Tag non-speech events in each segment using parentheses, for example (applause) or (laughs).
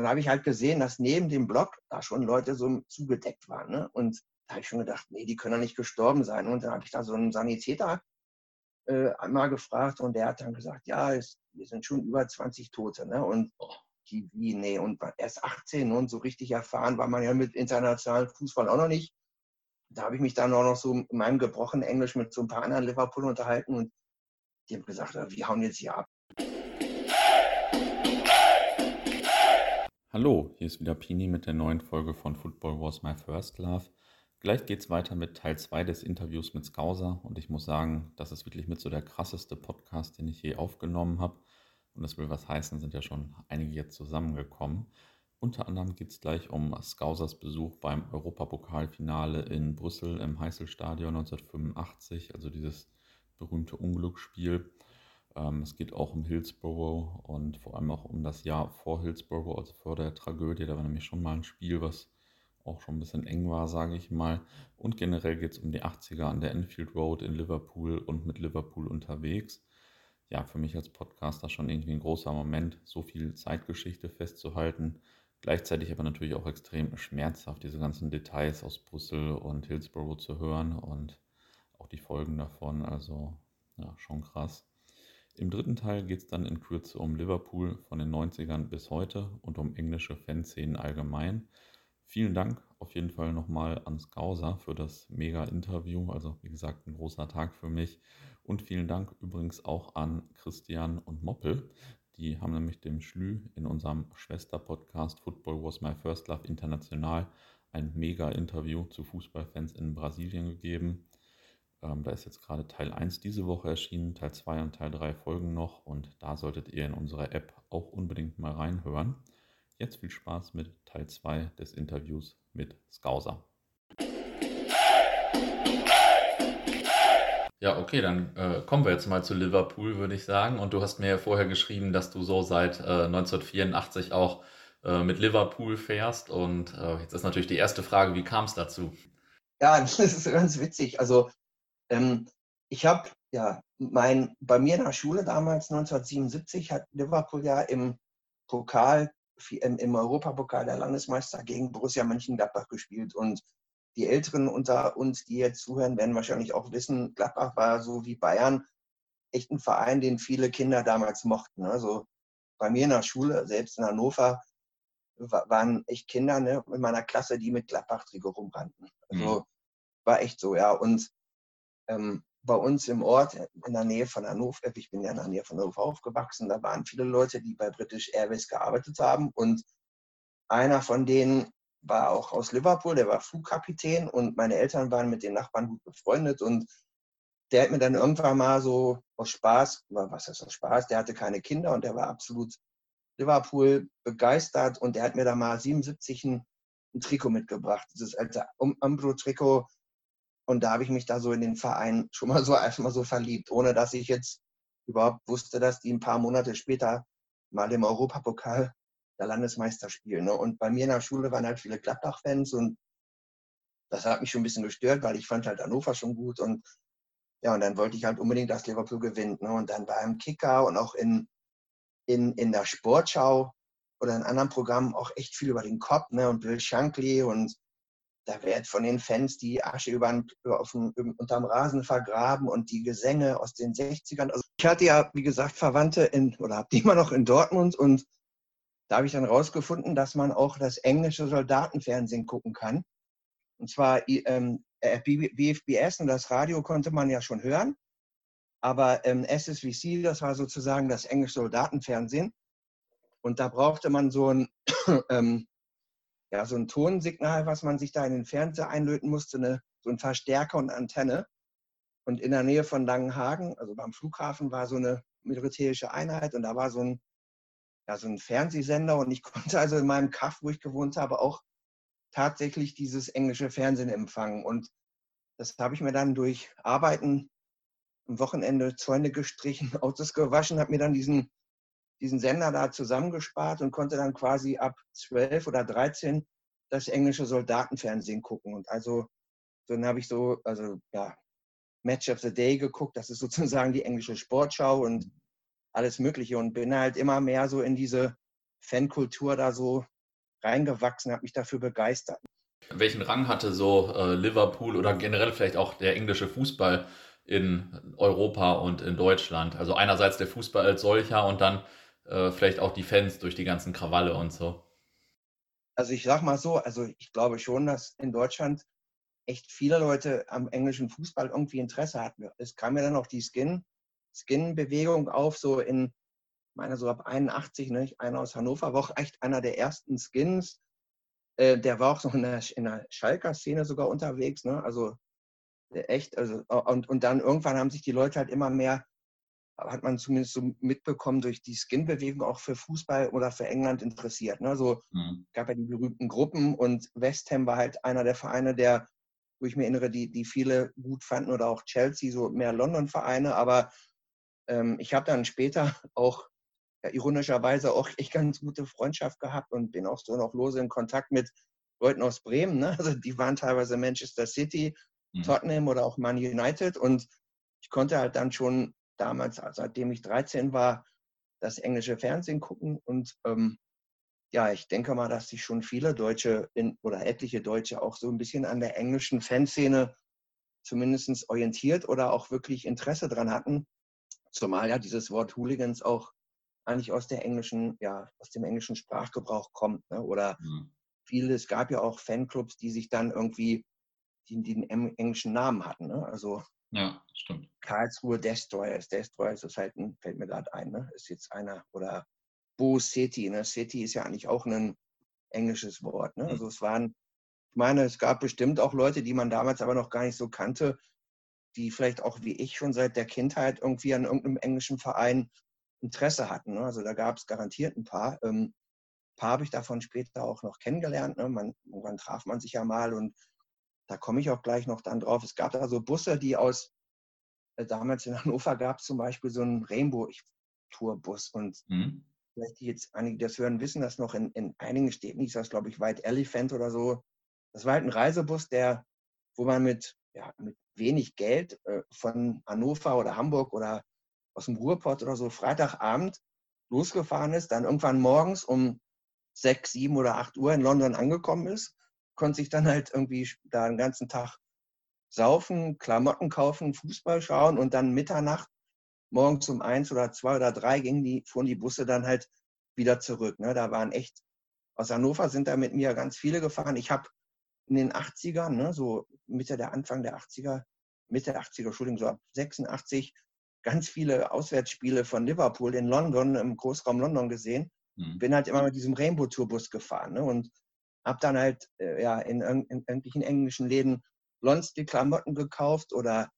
dann habe ich halt gesehen, dass neben dem Block da schon Leute so zugedeckt waren. Ne? Und da habe ich schon gedacht, nee, die können doch nicht gestorben sein. Und dann habe ich da so einen Sanitäter äh, einmal gefragt und der hat dann gesagt, ja, es, wir sind schon über 20 Tote. Ne? Und die, wie, nee, und erst 18 und so richtig erfahren war man ja mit internationalem Fußball auch noch nicht. Da habe ich mich dann auch noch so in meinem gebrochenen Englisch mit so ein paar anderen Liverpool unterhalten und die haben gesagt, wir hauen jetzt hier ab. Hallo, hier ist wieder Pini mit der neuen Folge von Football Was My First Love. Gleich geht's weiter mit Teil 2 des Interviews mit Skauser und ich muss sagen, das ist wirklich mit so der krasseste Podcast, den ich je aufgenommen habe. Und das will was heißen, sind ja schon einige jetzt zusammengekommen. Unter anderem geht es gleich um Skausers Besuch beim Europapokalfinale in Brüssel im Heißelstadion 1985, also dieses berühmte Unglücksspiel. Ähm, es geht auch um Hillsborough und vor allem auch um das Jahr vor Hillsborough, also vor der Tragödie. Da war nämlich schon mal ein Spiel, was auch schon ein bisschen eng war, sage ich mal. Und generell geht es um die 80er an der Enfield Road in Liverpool und mit Liverpool unterwegs. Ja, für mich als Podcaster schon irgendwie ein großer Moment, so viel Zeitgeschichte festzuhalten. Gleichzeitig aber natürlich auch extrem schmerzhaft, diese ganzen Details aus Brüssel und Hillsborough zu hören und auch die Folgen davon. Also ja, schon krass. Im dritten Teil geht es dann in Kürze um Liverpool von den 90ern bis heute und um englische Fanszenen allgemein. Vielen Dank auf jeden Fall nochmal an Skauser für das mega Interview. Also wie gesagt, ein großer Tag für mich. Und vielen Dank übrigens auch an Christian und Moppel. Die haben nämlich dem Schlü in unserem Schwester-Podcast Football Was My First Love International ein mega Interview zu Fußballfans in Brasilien gegeben. Ähm, da ist jetzt gerade Teil 1 diese Woche erschienen, Teil 2 und Teil 3 folgen noch und da solltet ihr in unserer App auch unbedingt mal reinhören. Jetzt viel Spaß mit Teil 2 des Interviews mit Skauser. Ja, okay, dann äh, kommen wir jetzt mal zu Liverpool, würde ich sagen. Und du hast mir ja vorher geschrieben, dass du so seit äh, 1984 auch äh, mit Liverpool fährst. Und äh, jetzt ist natürlich die erste Frage, wie kam es dazu? Ja, (laughs) das ist ganz witzig. Also ähm, ich habe ja mein, bei mir in der Schule damals 1977 hat Liverpool ja im Pokal, im, im Europapokal der Landesmeister gegen Borussia Mönchengladbach gespielt und die Älteren unter uns, die jetzt zuhören, werden wahrscheinlich auch wissen, Gladbach war so wie Bayern echt ein Verein, den viele Kinder damals mochten. Also bei mir in der Schule, selbst in Hannover, waren echt Kinder ne, in meiner Klasse, die mit Gladbach-Trikot rumrannten. Also mhm. war echt so, ja. Und ähm, bei uns im Ort in der Nähe von Hannover, äh, ich bin ja in der Nähe von Hannover aufgewachsen, da waren viele Leute, die bei British Airways gearbeitet haben und einer von denen war auch aus Liverpool, der war Flugkapitän und meine Eltern waren mit den Nachbarn gut befreundet und der hat mir dann irgendwann mal so aus Spaß, was ist aus Spaß, der hatte keine Kinder und der war absolut Liverpool begeistert und der hat mir da mal 77 ein, ein Trikot mitgebracht, dieses alte Umbro-Trikot und da habe ich mich da so in den Verein (laughs) schon mal so einfach mal so verliebt, ohne dass ich jetzt überhaupt wusste, dass die ein paar Monate später mal im Europapokal der Landesmeister spielen. Ne? Und bei mir in der Schule waren halt viele Gladbach-Fans und das hat mich schon ein bisschen gestört, weil ich fand halt Hannover schon gut und ja, und dann wollte ich halt unbedingt, dass Liverpool gewinnt. Ne? Und dann war im Kicker und auch in, in, in der Sportschau oder in anderen Programmen auch echt viel über den Kopf ne? und Bill Shankly und da wird von den Fans die Asche über, auf dem, unterm Rasen vergraben und die Gesänge aus den 60ern. Also ich hatte ja, wie gesagt, Verwandte in, oder habe die immer noch in Dortmund und da habe ich dann rausgefunden, dass man auch das englische Soldatenfernsehen gucken kann. Und zwar ähm, BFBS und das Radio konnte man ja schon hören. Aber ähm, SSVC, das war sozusagen das englische Soldatenfernsehen. Und da brauchte man so ein (clears throat) ähm, ja, so ein Tonsignal, was man sich da in den Fernseher einlöten musste, eine, so ein Verstärker und Antenne. Und in der Nähe von Langenhagen, also beim Flughafen, war so eine militärische Einheit und da war so ein, ja, so ein Fernsehsender und ich (laughs) konnte also in meinem Kaff, wo ich gewohnt habe, auch tatsächlich dieses englische Fernsehen empfangen. Und das habe ich mir dann durch Arbeiten am Wochenende Zäune gestrichen, (laughs) Autos gewaschen, habe mir dann diesen diesen Sender da zusammengespart und konnte dann quasi ab 12 oder 13 das englische Soldatenfernsehen gucken. Und also dann habe ich so, also ja, Match of the Day geguckt, das ist (laughs) sozusagen die englische Sportschau und alles Mögliche und bin halt immer mehr so in diese Fankultur da so reingewachsen, habe mich dafür begeistert. Welchen Rang hatte so äh, Liverpool oder generell vielleicht auch der englische Fußball in Europa und in Deutschland? Also einerseits der Fußball als solcher und dann äh, vielleicht auch die Fans durch die ganzen Krawalle und so. Also ich sag mal so, also ich glaube schon, dass in Deutschland echt viele Leute am englischen Fußball irgendwie Interesse hatten. Es kam ja dann auch die Skin, Skin-Bewegung auf, so in, ich meine so ab 81, ne? einer aus Hannover war auch echt einer der ersten Skins. Äh, der war auch so in der, in der Schalker-Szene sogar unterwegs, ne? Also äh, echt, also und, und dann irgendwann haben sich die Leute halt immer mehr hat man zumindest so mitbekommen, durch die Skin-Bewegung auch für Fußball oder für England interessiert. Ne? So mhm. gab ja die berühmten Gruppen und West Ham war halt einer der Vereine, der, wo ich mir erinnere, die, die viele gut fanden oder auch Chelsea, so mehr London-Vereine. Aber ähm, ich habe dann später (laughs) auch ja, ironischerweise auch echt ganz gute Freundschaft gehabt und bin auch so noch lose in Kontakt mit Leuten aus Bremen. Ne? Also die waren teilweise Manchester City, mhm. Tottenham oder auch Man United und ich konnte halt dann schon damals, seitdem ich 13 war, das englische Fernsehen gucken. Und ähm, ja, ich denke mal, dass sich schon viele Deutsche in, oder etliche Deutsche auch so ein bisschen an der englischen Fanszene zumindest orientiert oder auch wirklich Interesse dran hatten. Zumal ja dieses Wort Hooligans auch eigentlich aus der englischen, ja, aus dem englischen Sprachgebrauch kommt. Ne? Oder mhm. viele, es gab ja auch Fanclubs, die sich dann irgendwie, die, die den englischen Namen hatten. Ne? Also ja, stimmt. Karlsruhe Destroyers. Destroyers ist halt ein, fällt mir gerade ein, ne? ist jetzt einer. Oder Bo City. Ne? City ist ja eigentlich auch ein englisches Wort. Ne? Also es waren, ich meine, es gab bestimmt auch Leute, die man damals aber noch gar nicht so kannte, die vielleicht auch wie ich schon seit der Kindheit irgendwie an irgendeinem englischen Verein Interesse hatten. Ne? Also da gab es garantiert ein paar. Ähm, ein paar habe ich davon später auch noch kennengelernt. Ne? Man, irgendwann traf man sich ja mal und da komme ich auch gleich noch dann drauf. Es gab da so Busse, die aus, äh, damals in Hannover gab es zum Beispiel so einen Rainbow-Tourbus und mhm. vielleicht die jetzt einige, die das hören, wissen das noch, in, in einigen Städten hieß das, glaube ich, White Elephant oder so. Das war halt ein Reisebus, der, wo man mit, ja, mit wenig Geld äh, von Hannover oder Hamburg oder aus dem Ruhrpott oder so Freitagabend losgefahren ist, dann irgendwann morgens um sechs, sieben oder acht Uhr in London angekommen ist konnte sich dann halt irgendwie da den ganzen Tag saufen, Klamotten kaufen, Fußball schauen und dann Mitternacht, morgens um eins oder zwei oder drei gingen die, fuhren die Busse dann halt wieder zurück. Ne? Da waren echt, aus Hannover sind da mit mir ganz viele gefahren. Ich habe in den 80ern, ne, so Mitte der Anfang der 80er, Mitte der 80er, Entschuldigung, so ab 86, ganz viele Auswärtsspiele von Liverpool in London, im Großraum London gesehen. Mhm. Bin halt immer mit diesem Rainbow Tour Bus gefahren. Ne? Und habe dann halt äh, ja, in, in, in, irgendwelchen englischen Läden Lonsdale Klamotten gekauft oder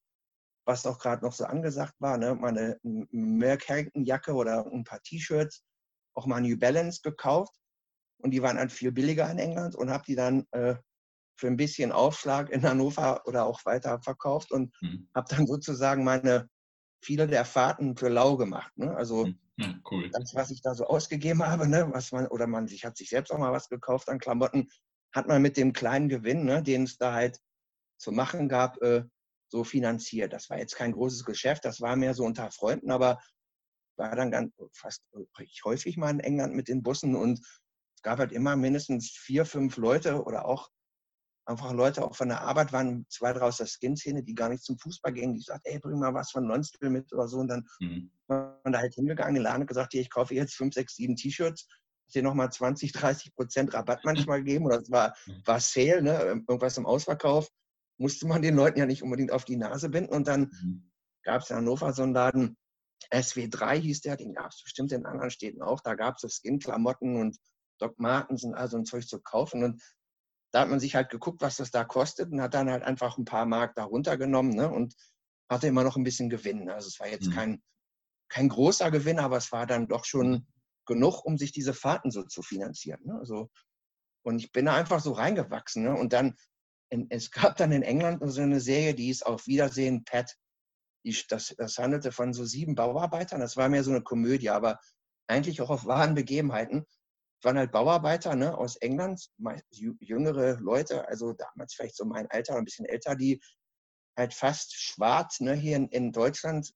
was auch gerade noch so angesagt war, ne, meine Merck Harrington Jacke oder ein paar T-Shirts, auch mal New Balance gekauft und die waren halt viel billiger in England und habe die dann äh, für ein bisschen Aufschlag in Hannover oder auch weiter verkauft und mhm. habe dann sozusagen meine viele der Fahrten für lau gemacht. Ne? Also mhm. Ja, cool. Das, was ich da so ausgegeben habe, ne, was man, oder man sich hat sich selbst auch mal was gekauft an Klamotten, hat man mit dem kleinen Gewinn, ne, den es da halt zu machen gab, äh, so finanziert. Das war jetzt kein großes Geschäft, das war mehr so unter Freunden, aber war dann ganz fast häufig mal in England mit den Bussen und es gab halt immer mindestens vier, fünf Leute oder auch einfach Leute auch von der Arbeit waren, zwei, drei aus der Skin-Szene, die gar nicht zum Fußball gingen, die sagten, ey, bring mal was von Lonsdale mit oder so. Und dann mhm. man da halt hingegangen, in den Laden und gesagt, hier, ich kaufe jetzt fünf, sechs, sieben T-Shirts, dir nochmal 20, 30 Prozent Rabatt manchmal gegeben. Oder es war, mhm. war Sale, ne? irgendwas im Ausverkauf. Musste man den Leuten ja nicht unbedingt auf die Nase binden. Und dann mhm. gab es in Hannover so einen Laden, SW3 hieß der, den gab es bestimmt in anderen Städten auch. Da gab es so Skin-Klamotten und Doc Martens und all so ein Zeug zu kaufen. Und da hat man sich halt geguckt, was das da kostet und hat dann halt einfach ein paar Mark da runtergenommen ne? und hatte immer noch ein bisschen Gewinn. Also es war jetzt mhm. kein, kein großer Gewinn, aber es war dann doch schon genug, um sich diese Fahrten so zu finanzieren. Ne? Also, und ich bin da einfach so reingewachsen. Ne? Und dann, in, es gab dann in England so eine Serie, die ist auf Wiedersehen, Pat. Die, das, das handelte von so sieben Bauarbeitern. Das war mehr so eine Komödie, aber eigentlich auch auf wahren Begebenheiten waren halt Bauarbeiter ne, aus England, jüngere Leute, also damals vielleicht so mein Alter ein bisschen älter, die halt fast schwarz ne, hier in, in Deutschland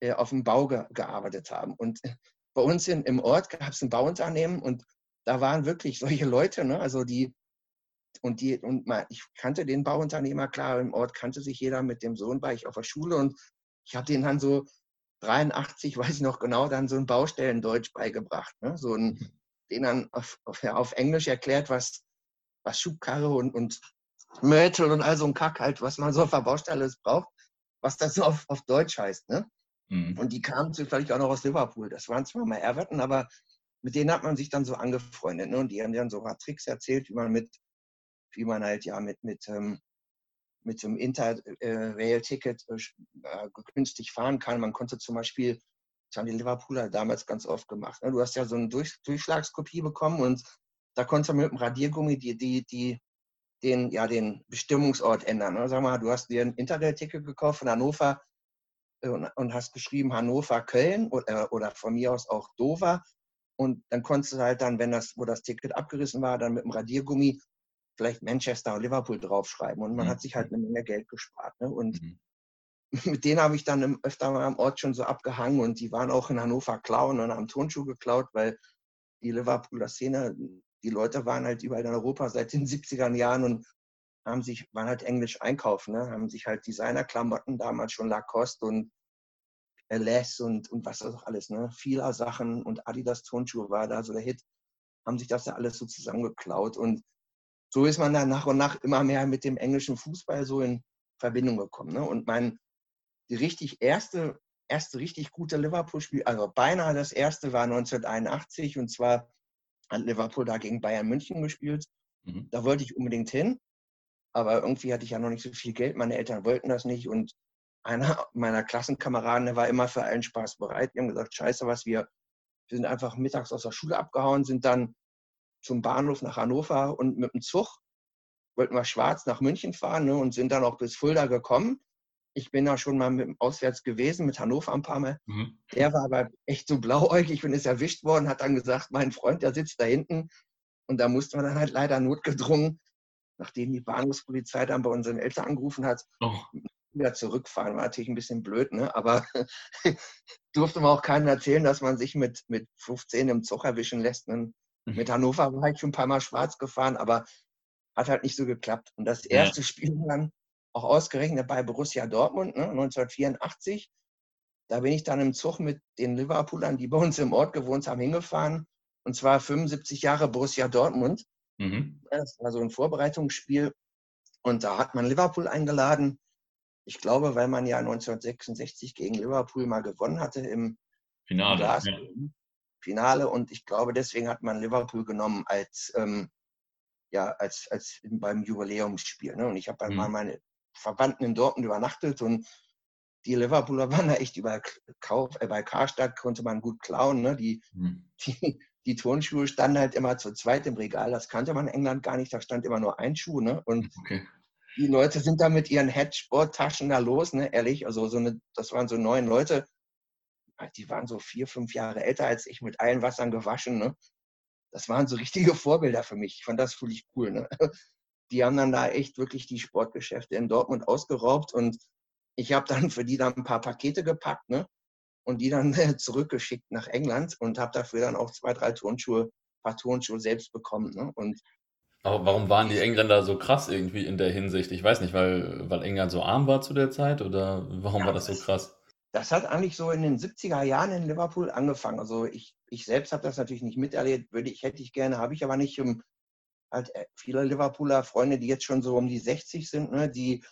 äh, auf dem Bau ge gearbeitet haben. Und (laughs) bei uns in, im Ort gab es ein Bauunternehmen und da waren wirklich (laughs) solche Leute, ne? also die, und die, und mal, ich kannte den Bauunternehmer, klar, im Ort kannte sich jeder, mit dem Sohn war ich auf der Schule und ich habe den dann so 83, (laughs) weiß ich noch genau, dann so ein Baustellendeutsch beigebracht. Ne? So ein, den dann auf, auf, auf, Englisch erklärt, was, was Schubkarre und, und Mörtel und all so ein Kack halt, was man so auf der Baustelle braucht, was das so auf, auf Deutsch heißt. Ne? Mhm. Und die kamen zufällig auch noch aus Liverpool. Das waren zwar mal Everton, aber mit denen hat man sich dann so angefreundet. Ne? Und die haben dann so ein paar Tricks erzählt, wie man mit, wie man halt ja mit, mit, ähm, mit so einem Interrail-Ticket äh, äh, günstig fahren kann. Man konnte zum Beispiel, das haben die Liverpooler damals ganz oft gemacht. Ne? Du hast ja so eine Durch, Durchschlagskopie bekommen und da konntest du mit dem Radiergummi die, die, die, den, ja, den Bestimmungsort ändern. Ne? Sag mal, du hast dir ein Interrail-Ticket gekauft von Hannover äh, und, und hast geschrieben Hannover, Köln oder, oder von mir aus auch Dover und dann konntest du halt dann, wenn das, wo das Ticket abgerissen war, dann mit dem Radiergummi vielleicht Manchester und Liverpool draufschreiben. Und man mhm. hat sich halt eine Menge Geld gespart. Ne? Und mhm. Mit denen habe ich dann öfter mal am Ort schon so abgehangen und die waren auch in Hannover klauen und haben Turnschuhe geklaut, weil die Liverpooler Szene, die Leute waren halt überall in Europa seit den (laughs) 70er Jahren und haben sich, waren halt englisch einkaufen, ne? haben sich halt Designerklamotten, damals schon Lacoste und Les und, und was auch alles, ne? Vieler Sachen und Adidas Turnschuhe war da so der Hit, haben sich das ja alles so zusammengeklaut. Und so ist man dann nach und nach immer mehr mit dem englischen Fußball so in Verbindung gekommen. Ne? Und mein, die richtig erste, erste richtig gute Liverpool-Spiel, also beinahe das erste war 1981 und zwar hat Liverpool da gegen Bayern München gespielt. Mhm. Da wollte ich unbedingt hin, aber irgendwie hatte ich ja noch nicht so viel Geld. Meine Eltern wollten das nicht und einer meiner Klassenkameraden, der war immer für allen Spaß bereit. Wir haben gesagt, scheiße, was wir, wir sind einfach mittags aus der Schule abgehauen, sind dann zum Bahnhof nach Hannover und mit dem Zug wollten wir schwarz nach München fahren ne, und sind dann auch bis Fulda gekommen. Ich bin da schon mal mit dem Auswärts gewesen, mit Hannover ein paar Mal. Mhm. Der war aber echt so blauäugig und ist erwischt worden, hat dann gesagt, mein Freund, der sitzt da hinten. Und da musste man dann halt leider notgedrungen, nachdem die Bahnhofspolizei dann bei unseren Eltern angerufen hat, oh wieder zurückfahren. War natürlich ein bisschen blöd, ne? aber (laughs) durfte man auch keinem erzählen, dass man sich mit, mit 15 im Zug erwischen lässt. Ne? Mit Hannover war ich schon ein paar Mal schwarz gefahren, aber hat halt nicht so geklappt. Und das erste ja. Spiel dann auch ausgerechnet bei Borussia Dortmund, ne? 1984. Da bin ich dann im Zug mit den Liverpoolern, die bei uns im Ort gewohnt haben, hingefahren. Und zwar 75 Jahre Borussia Dortmund. Mhm. Das war so ein Vorbereitungsspiel. Und da hat man Liverpool eingeladen ich glaube, weil man ja 1966 gegen Liverpool mal gewonnen hatte im Finale. Ja. Finale und ich glaube, deswegen hat man Liverpool genommen als, ähm, ja, als, als beim Jubiläumsspiel. Ne? Und ich habe dann mhm. mal meine Verwandten in Dortmund übernachtet und die Liverpooler waren da echt über Kauf, äh, bei Karstadt konnte man gut klauen. Ne? Die, mhm. die, die Turnschuhe standen halt immer zu zweit im Regal. Das kannte man in England gar nicht. Da stand immer nur ein Schuh. Ne? Und okay die Leute sind da mit ihren Headsport-Taschen da los, ne? Ehrlich, also so eine, das waren so neun Leute, die waren so vier, fünf Jahre älter als ich, mit allen Wassern gewaschen, ne? Das waren so richtige Vorbilder für mich. Ich fand das völlig cool, ne? Die haben dann da echt wirklich die Sportgeschäfte in Dortmund ausgeraubt und ich habe dann für die dann ein paar Pakete gepackt, ne? Und die dann zurückgeschickt nach England und habe dafür dann auch zwei, drei Turnschuhe, paar Turnschuhe selbst bekommen, ne? Und aber warum waren die Engländer so krass irgendwie in der Hinsicht? Ich weiß nicht, weil, weil England so arm war zu der Zeit oder warum ja, war das so krass? Das hat eigentlich so in den 70er Jahren in Liverpool angefangen. Also ich, ich selbst habe das natürlich nicht miterlebt, würde ich, hätte ich gerne, habe ich aber nicht. Halt äh, viele Liverpooler Freunde, die jetzt schon so um die 60 sind, ne, die,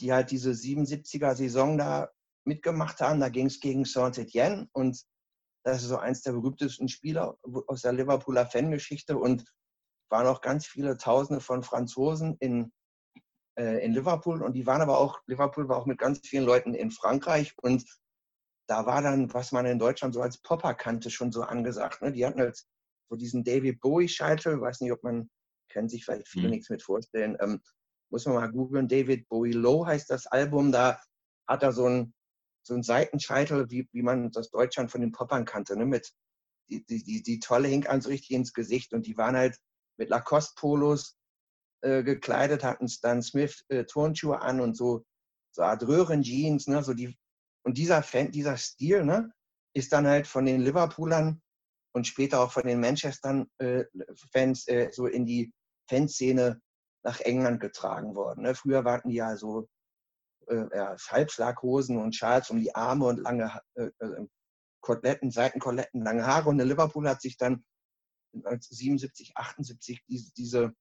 die halt diese 77er Saison da mitgemacht haben. Da ging es gegen Saint-Etienne und das ist so eins der berühmtesten Spieler aus der Liverpooler Fangeschichte und waren auch ganz viele Tausende von Franzosen in, äh, in Liverpool und die waren aber auch, Liverpool war auch mit ganz vielen Leuten in Frankreich und da war dann, was man in Deutschland so als Popper kannte, schon so angesagt. Ne? Die hatten halt so diesen David Bowie-Scheitel, weiß nicht, ob man, kennt sich vielleicht viele mhm. nichts mit vorstellen, ähm, muss man mal googeln, David Bowie Low heißt das Album, da hat er so einen so einen Seitenscheitel, wie, wie man das Deutschland von den Poppern kannte, ne? mit die, die, die, die Tolle hing an so richtig ins Gesicht und die waren halt mit Lacoste-Polos äh, gekleidet, hatten Stan Smith äh, Turnschuhe an und so, so Art Röhren-Jeans, ne, so die, und dieser Fan, dieser Stil, ne, ist dann halt von den Liverpoolern und später auch von den Manchester-Fans äh, äh, so in die Fanszene nach England getragen worden. Ne? Früher warten die ja so äh, ja, Halbschlaghosen und Schals um die Arme und lange äh, äh, Koteletten, Seitenkoletten, lange Haare. Und der Liverpool hat sich dann 77, 78 diese, diese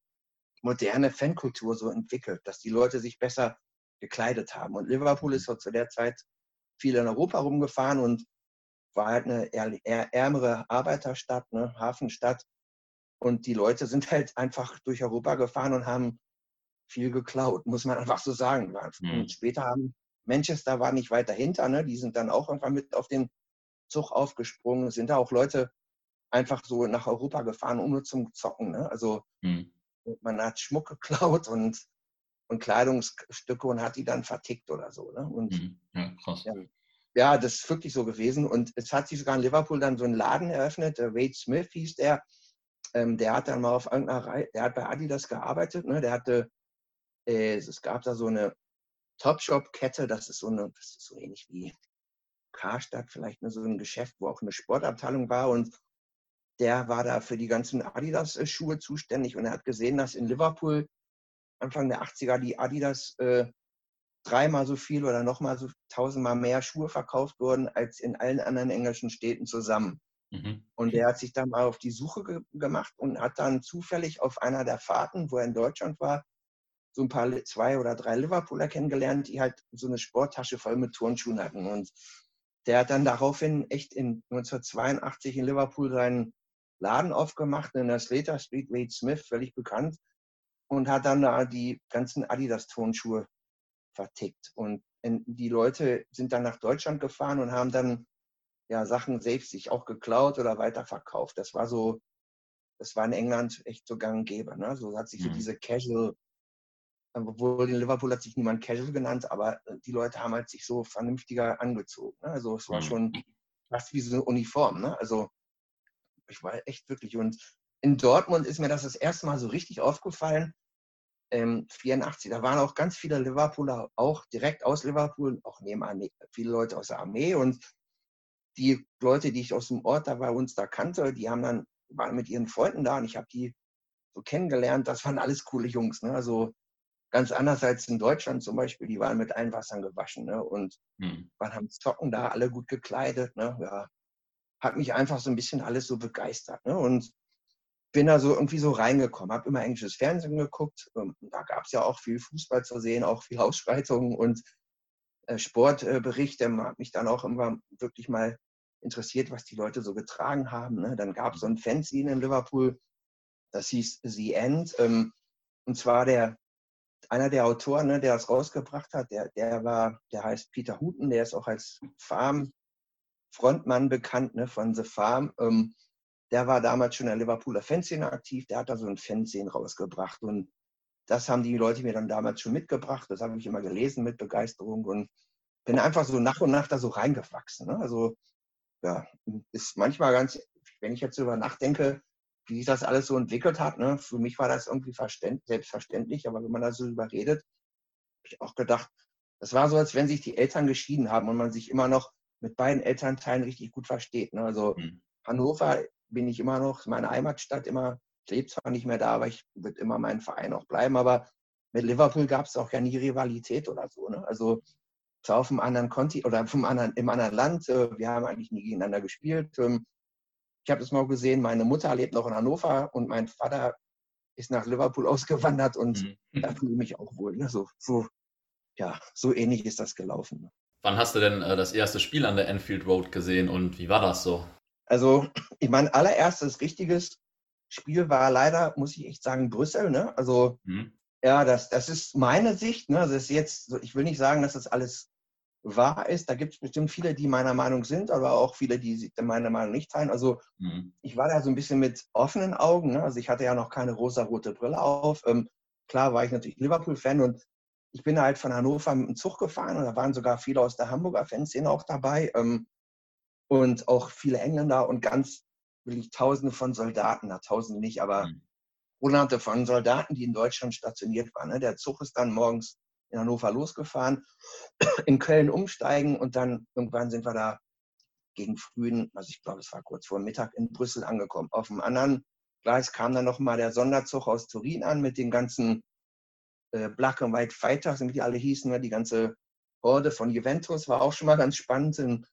moderne Fankultur so entwickelt, dass die Leute sich besser gekleidet haben. Und Liverpool ist zu der Zeit viel in Europa rumgefahren und war halt eine ärmere Arbeiterstadt, eine Hafenstadt. Und die Leute sind (laughs) halt einfach durch Europa gefahren und haben viel geklaut, muss man einfach so sagen. Mhm. Und später haben Manchester war nicht weit dahinter, ne? die sind dann auch irgendwann mit auf den Zug aufgesprungen. sind da auch Leute einfach so nach Europa gefahren, um nur zum Zocken. Ne? Also mhm. man hat Schmuck geklaut und, und Kleidungsstücke und hat die dann vertickt oder so. Ne? Und, mhm. Ja, krass. Ja, ja, das ist wirklich so gewesen. Und es hat sich sogar in Liverpool dann so ein Laden eröffnet, der Wade Smith hieß der. Ähm, der hat dann mal auf irgendeiner Reihe, der hat bei Adidas gearbeitet, ne? der hatte, äh, es gab da so eine Topshop-Kette, das ist so eine, das ist so ähnlich wie Karstadt, vielleicht ne, so ein Geschäft, wo auch eine Sportabteilung war und der war da für die ganzen Adidas-Schuhe zuständig und er hat gesehen, dass in Liverpool Anfang der 80er die Adidas äh, dreimal so viel oder nochmal so tausendmal mehr Schuhe verkauft wurden als in allen anderen englischen Städten zusammen. Mhm. Und er hat sich dann mal auf die Suche ge gemacht und hat dann zufällig auf einer der Fahrten, wo er in Deutschland war, so ein paar, zwei oder drei Liverpooler kennengelernt, die halt so eine Sporttasche voll mit Turnschuhen hatten. Und der hat dann daraufhin echt in 1982 in Liverpool seinen Laden aufgemacht, in der Slater Street, Wade Smith, völlig bekannt, und hat dann da die ganzen Adidas-Turnschuhe vertickt. Und die Leute sind dann nach Deutschland gefahren und haben dann ja Sachen selbst sich auch geklaut oder weiterverkauft. Das war so, das war in England echt so gang und gäbe. Ne? So hat sich so mhm. diese Casual, obwohl in Liverpool hat sich niemand Casual genannt, aber äh, die Leute haben halt sich so vernünftiger angezogen. Ne? Also es war mhm. schon fast wie so eine Uniform. Ne? Also ich war echt wirklich und in Dortmund ist mir das das erste Mal so richtig aufgefallen, ähm, 84. Da waren auch ganz viele Liverpooler, auch direkt aus Liverpool, auch neben Armee, viele Leute aus der Armee. Und die Leute, die ich aus dem Ort da bei uns da kannte, die haben dann, waren mit ihren Freunden da und ich habe die so kennengelernt. Das waren alles coole Jungs. Ne? Also ganz anders als in Deutschland zum Beispiel. Die waren mit allen Wassern gewaschen ne? und hm. waren haben Zocken da, alle gut gekleidet. Ne? Ja. Hat mich einfach so ein bisschen alles so begeistert. Ne? Und bin da so irgendwie so reingekommen, habe immer englisches Fernsehen geguckt. Ähm, da gab es ja auch viel Fußball zu sehen, auch viel Ausschreitungen und äh, Sportberichte. Hat mich dann auch immer wirklich mal interessiert, was die Leute so getragen haben. Ne? Dann gab es so ein Fanzine in Liverpool, das hieß The End. Ähm, und zwar der, einer der Autoren, ne, der das rausgebracht hat, der, der war, der heißt Peter Huten, der ist auch als Farm-Frontmann bekannt ne, von The Farm. Ähm, der war damals schon in der Liverpooler Fanszene aktiv, der hat da so ein Fanszene rausgebracht und das haben die Leute mir dann damals schon mitgebracht, das habe ich immer gelesen mit Begeisterung und bin einfach so nach und nach da so reingewachsen. Ne? Also ja, ist manchmal ganz, wenn ich jetzt darüber nachdenke, wie sich das alles so entwickelt hat, ne? für mich war das irgendwie selbstverständlich, aber wenn man da so drüber redet, habe ich auch gedacht, das war so, als wenn sich die Eltern geschieden haben und man sich immer noch mit beiden Elternteilen richtig gut versteht. Ne? Also mhm. Hannover bin ich immer noch, meine Heimatstadt immer, ich lebe zwar nicht mehr da, aber ich würde immer mein Verein auch bleiben. Aber mit Liverpool gab es auch ja nie Rivalität oder so. Ne? Also zwar auf einem anderen Konti oder vom anderen, im anderen Land, äh, wir haben eigentlich nie gegeneinander gespielt. Ähm, ich habe das mal gesehen, meine Mutter lebt noch in Hannover und mein Vater ist nach Liverpool (laughs) ausgewandert und mhm. da fühle ich mich auch wohl. Ne? So, so, ja, so ähnlich ist das gelaufen. Wann hast du denn äh, das erste Spiel an der Enfield Road gesehen und wie war das so? Also, ich mein allererstes richtiges Spiel war leider, muss ich echt sagen, Brüssel. Ne? Also, mhm. ja, das, das ist meine Sicht. Ne? Das ist jetzt, ich will nicht sagen, dass das alles wahr ist. Da gibt es bestimmt viele, die meiner Meinung sind, aber auch viele, die meiner Meinung nicht teilen. Also, mhm. ich war da so ein bisschen mit offenen Augen. Ne? Also, ich hatte ja noch keine rosa-rote Brille auf. Ähm, klar war ich natürlich Liverpool-Fan und ich bin halt von Hannover mit dem Zug gefahren und da waren sogar viele aus der Hamburger Fanszene auch dabei. Ähm, und auch viele Engländer und ganz wirklich Tausende von Soldaten, na Tausende nicht, aber mhm. Hunderte von Soldaten, die in Deutschland stationiert waren. Ne? Der Zug ist dann morgens in Hannover losgefahren, (clears throat) in Köln umsteigen und dann irgendwann sind wir da gegen frühen, also ich glaube, es war kurz vor Mittag in Brüssel angekommen. Auf dem anderen Gleis kam dann nochmal der Sonderzug aus Turin an mit den ganzen äh, Black and White Fighters, wie die alle hießen, ne? die ganze Horde von Juventus war auch schon mal ganz spannend. Und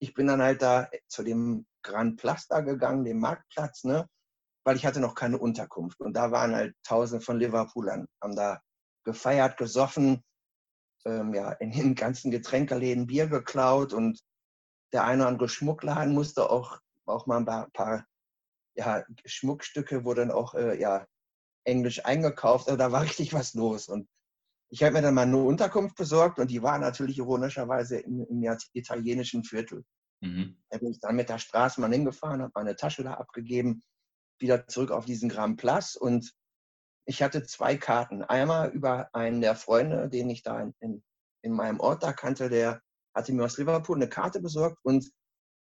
ich bin dann halt da zu dem Grand Plaster gegangen, dem Marktplatz, ne? weil ich hatte noch keine Unterkunft. Und da waren halt Tausende von Liverpoolern, haben da gefeiert, gesoffen, ähm, ja, in den (laughs) ganzen Getränkeläden Bier geklaut und der eine andere Schmuckladen musste auch, auch mal ein paar, ja, Schmuckstücke, dann auch äh, ja, Englisch eingekauft. Also da war (laughs) richtig was los. Und ich habe mir dann mal eine Unterkunft besorgt und die war natürlich ironischerweise im, im italienischen Viertel. Mhm. Da bin ich dann mit der Straßenbahn hingefahren, habe meine Tasche da abgegeben, wieder zurück auf diesen Grand Place und ich hatte zwei Karten. Einmal über einen der Freunde, den ich da in, in meinem Ort da kannte, der hatte mir aus Liverpool eine Karte besorgt und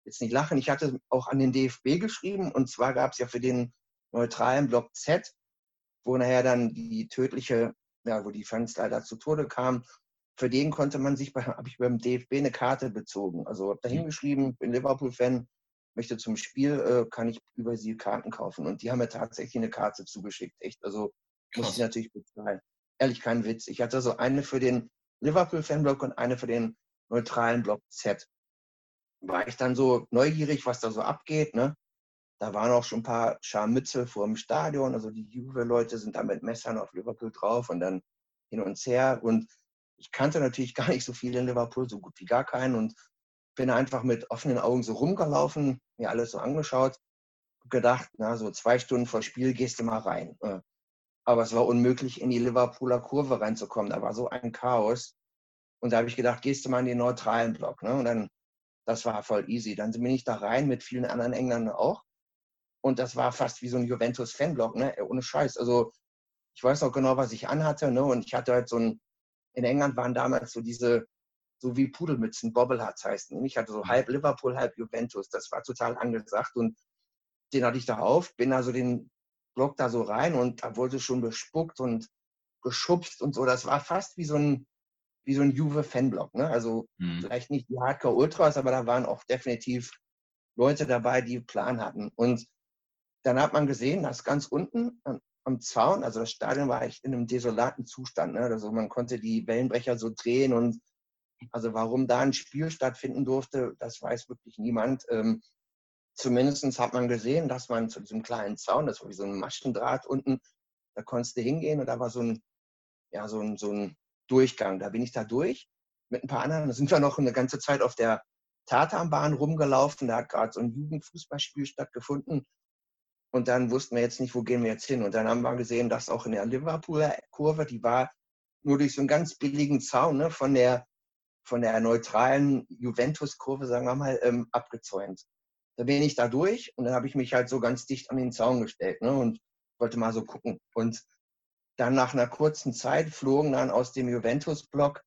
jetzt nicht lachen, ich hatte auch an den DFB geschrieben und zwar gab es ja für den neutralen Block Z, wo nachher dann die tödliche, ja, wo die Fans leider zu Tode kamen, für den konnte man sich, habe ich beim DFB eine Karte bezogen. Also habe da mhm. hingeschrieben, bin Liverpool-Fan, möchte zum Spiel, äh, kann ich über sie Karten kaufen. Und die haben mir tatsächlich eine Karte zugeschickt. Echt, also Krass. muss ich natürlich bezahlen. Ehrlich, kein Witz. Ich hatte so eine für den Liverpool-Fanblock und eine für den neutralen Block Z. War ich dann so neugierig, was da so abgeht. Ne? Da waren auch schon ein paar Scharmütze vor dem Stadion. Also die Juve-Leute sind da mit Messern auf Liverpool drauf und dann hin und her. Und ich kannte natürlich (laughs) gar nicht so viel in Liverpool, so gut wie gar keinen. Und bin einfach mit offenen Augen so rumgelaufen, mir alles so angeschaut, gedacht, na, so zwei Stunden vor Spiel gehst du mal rein. Äh, aber es war unmöglich, in die Liverpooler Kurve reinzukommen. Da war so ein Chaos. Und da habe ich gedacht, gehst du mal in den neutralen Block. Ne? Und dann, das war voll easy. Dann bin ich da rein mit vielen anderen Engländern auch. Und das war fast wie so ein Juventus-Fanblock, ne? Ohne Scheiß. Also ich weiß auch genau, was ich anhatte, ne? Und ich hatte halt so ein, in England waren damals so diese so wie Pudelmützen, Bobbleheads heißen. Ich hatte so halb Liverpool, halb Juventus. Das war total angesagt und den hatte ich da auf, bin also den Block da so rein und da wurde schon bespuckt und geschubst und so. Das war fast wie so ein, wie so ein Juve-Fanblock. Ne? Also mhm. vielleicht nicht die Hardcore-Ultras, aber da waren auch definitiv Leute dabei, die Plan hatten. Und dann hat man gesehen, dass ganz unten am Zaun, also das Stadion war echt in einem desolaten Zustand. Ne? Also man konnte die Wellenbrecher so drehen und also warum da ein Spiel stattfinden durfte, das weiß wirklich niemand. Ähm, Zumindest hat man gesehen, dass man zu diesem kleinen Zaun, das war wie so ein Maschendraht unten, da konntest du hingehen und da war so ein, ja, so ein, so ein Durchgang. Da bin ich da durch mit ein paar anderen. Da sind wir noch eine ganze Zeit auf der Tatanbahn rumgelaufen. Da hat gerade so ein Jugendfußballspiel stattgefunden. Und dann wussten wir jetzt nicht, wo gehen wir jetzt hin. Und dann haben wir gesehen, dass auch in der Liverpooler Kurve, die war nur durch so einen ganz billigen Zaun ne, von der von der neutralen Juventus-Kurve, sagen wir mal, ähm, abgezäunt. Da bin ich da durch und dann habe ich mich halt so ganz dicht an den Zaun gestellt ne, und wollte mal so gucken. Und dann nach einer kurzen Zeit flogen dann aus dem Juventus-Block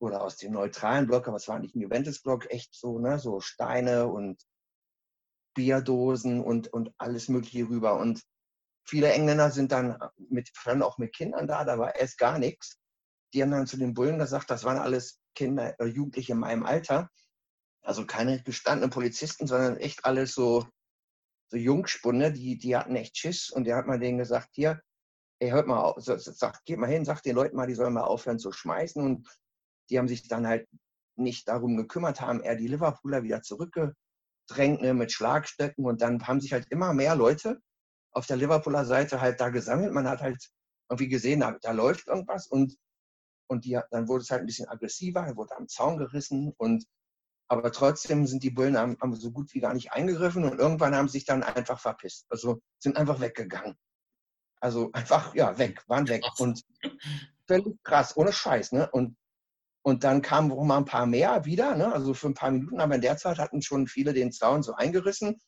oder aus dem neutralen Block, aber es war nicht ein Juventus-Block, echt so, ne, so Steine und Bierdosen und, und alles Mögliche rüber. Und viele Engländer sind dann mit, dann auch mit Kindern da, da war erst gar nichts. Die haben dann zu den Bullen gesagt, das waren alles Kinder, äh, Jugendliche in meinem Alter. Also keine gestandenen Polizisten, sondern echt alles so, so Jungspunde, die, die hatten echt Schiss. Und der hat mal denen gesagt, hier, ey, hört mal auf, sagt, geht mal hin, sagt den Leuten mal, die sollen mal aufhören zu schmeißen. Und die haben sich dann halt nicht darum gekümmert, haben eher die Liverpooler wieder zurückgedrängt ne, mit Schlagstöcken. Und dann haben sich halt immer mehr Leute auf der Liverpooler Seite halt da gesammelt. Man hat halt irgendwie gesehen, da, da läuft irgendwas. Und und die, dann wurde es halt ein bisschen aggressiver, wurde am Zaun gerissen und aber trotzdem sind die Bullen haben, haben so gut wie gar nicht eingegriffen und irgendwann haben sie sich dann einfach verpisst. Also sind einfach weggegangen. Also einfach, ja, weg, waren weg. Und völlig krass, ohne Scheiß, ne? Und, und dann kamen auch mal ein paar mehr wieder, ne? Also für ein paar Minuten, aber in der Zeit hatten schon viele den Zaun so eingerissen.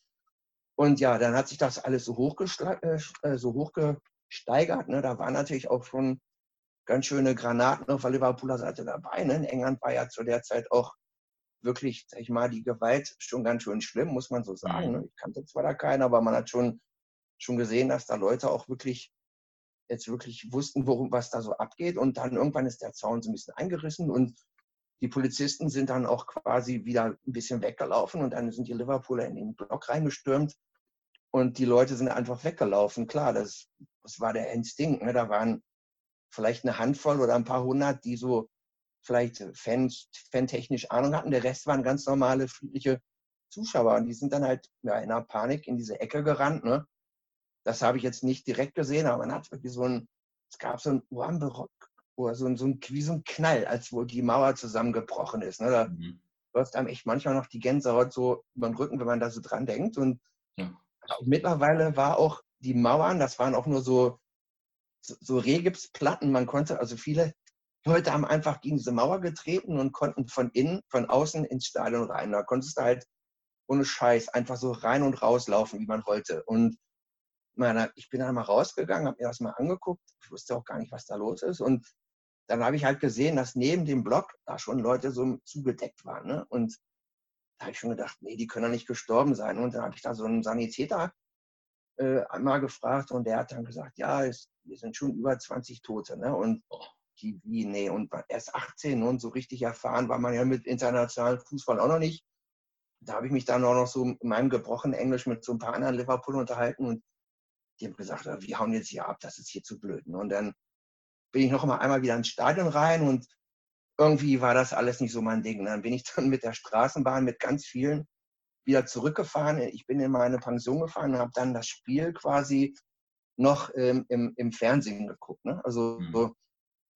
Und ja, dann hat sich das alles so, äh, äh, so hochgesteigert. Ne? Da war natürlich auch schon ganz schöne Granaten auf der Liverpooler Seite dabei. Ne? In England war ja zu der Zeit auch wirklich, sag ich mal, die Gewalt schon ganz schön schlimm, muss man so sagen. Ne? Ich kannte zwar da keinen, aber man hat schon, schon gesehen, dass da Leute auch wirklich jetzt wirklich wussten, worum was da so abgeht. Und dann irgendwann ist der Zaun so ein bisschen eingerissen und die Polizisten sind dann auch quasi wieder ein bisschen weggelaufen und dann sind die Liverpooler in den Block reingestürmt und die Leute sind einfach weggelaufen. Klar, das, das war der Instinkt. Ne? Da waren vielleicht eine Handvoll oder ein paar hundert, die so vielleicht Fans, fantechnisch Ahnung hatten. Der Rest waren ganz normale, friedliche Zuschauer. Und die sind dann halt ja, in einer Panik in diese Ecke gerannt. Ne? Das habe ich jetzt nicht direkt gesehen, aber man hat wirklich so ein, es gab so ein Wamberock, so ein, so ein, wie so ein Knall, als wo die Mauer zusammengebrochen ist. Ne? Da mhm. läuft einem echt manchmal noch die Gänsehaut so über den Rücken, wenn man da so dran denkt. Und ja. mittlerweile war auch die Mauern, das waren auch nur so, so, Rehgipsplatten. Man konnte, also viele Leute haben einfach gegen diese Mauer getreten und konnten von innen, von außen ins Stadion rein. Da konntest du halt ohne Scheiß einfach so rein und raus laufen, wie man wollte. Und meine, ich bin dann mal rausgegangen, habe mir das mal angeguckt. Ich wusste auch gar nicht, was da los ist. Und dann habe ich halt gesehen, dass neben dem Block da schon Leute so zugedeckt waren. Ne? Und da habe ich schon gedacht, nee, die können doch nicht gestorben sein. Und dann habe ich da so einen Sanitäter äh, einmal gefragt und der hat dann gesagt, ja, es, wir sind schon über 20 Tote. Ne? Und die, wie, nee, und erst 18 und so richtig erfahren war man ja mit internationalem Fußball auch noch nicht. Da habe ich mich dann auch noch so in meinem gebrochenen Englisch mit so ein paar anderen Liverpool unterhalten und die haben gesagt, wir hauen jetzt hier ab, das ist hier zu blöd. Ne? Und dann bin ich noch mal einmal wieder ins Stadion rein und irgendwie war das alles nicht so mein Ding. Dann bin ich (laughs) dann mit der Straßenbahn mit ganz vielen wieder zurückgefahren. Ich bin in meine Pension gefahren und habe dann das Spiel quasi noch ähm, im, im Fernsehen geguckt. Ne? Also mhm. so,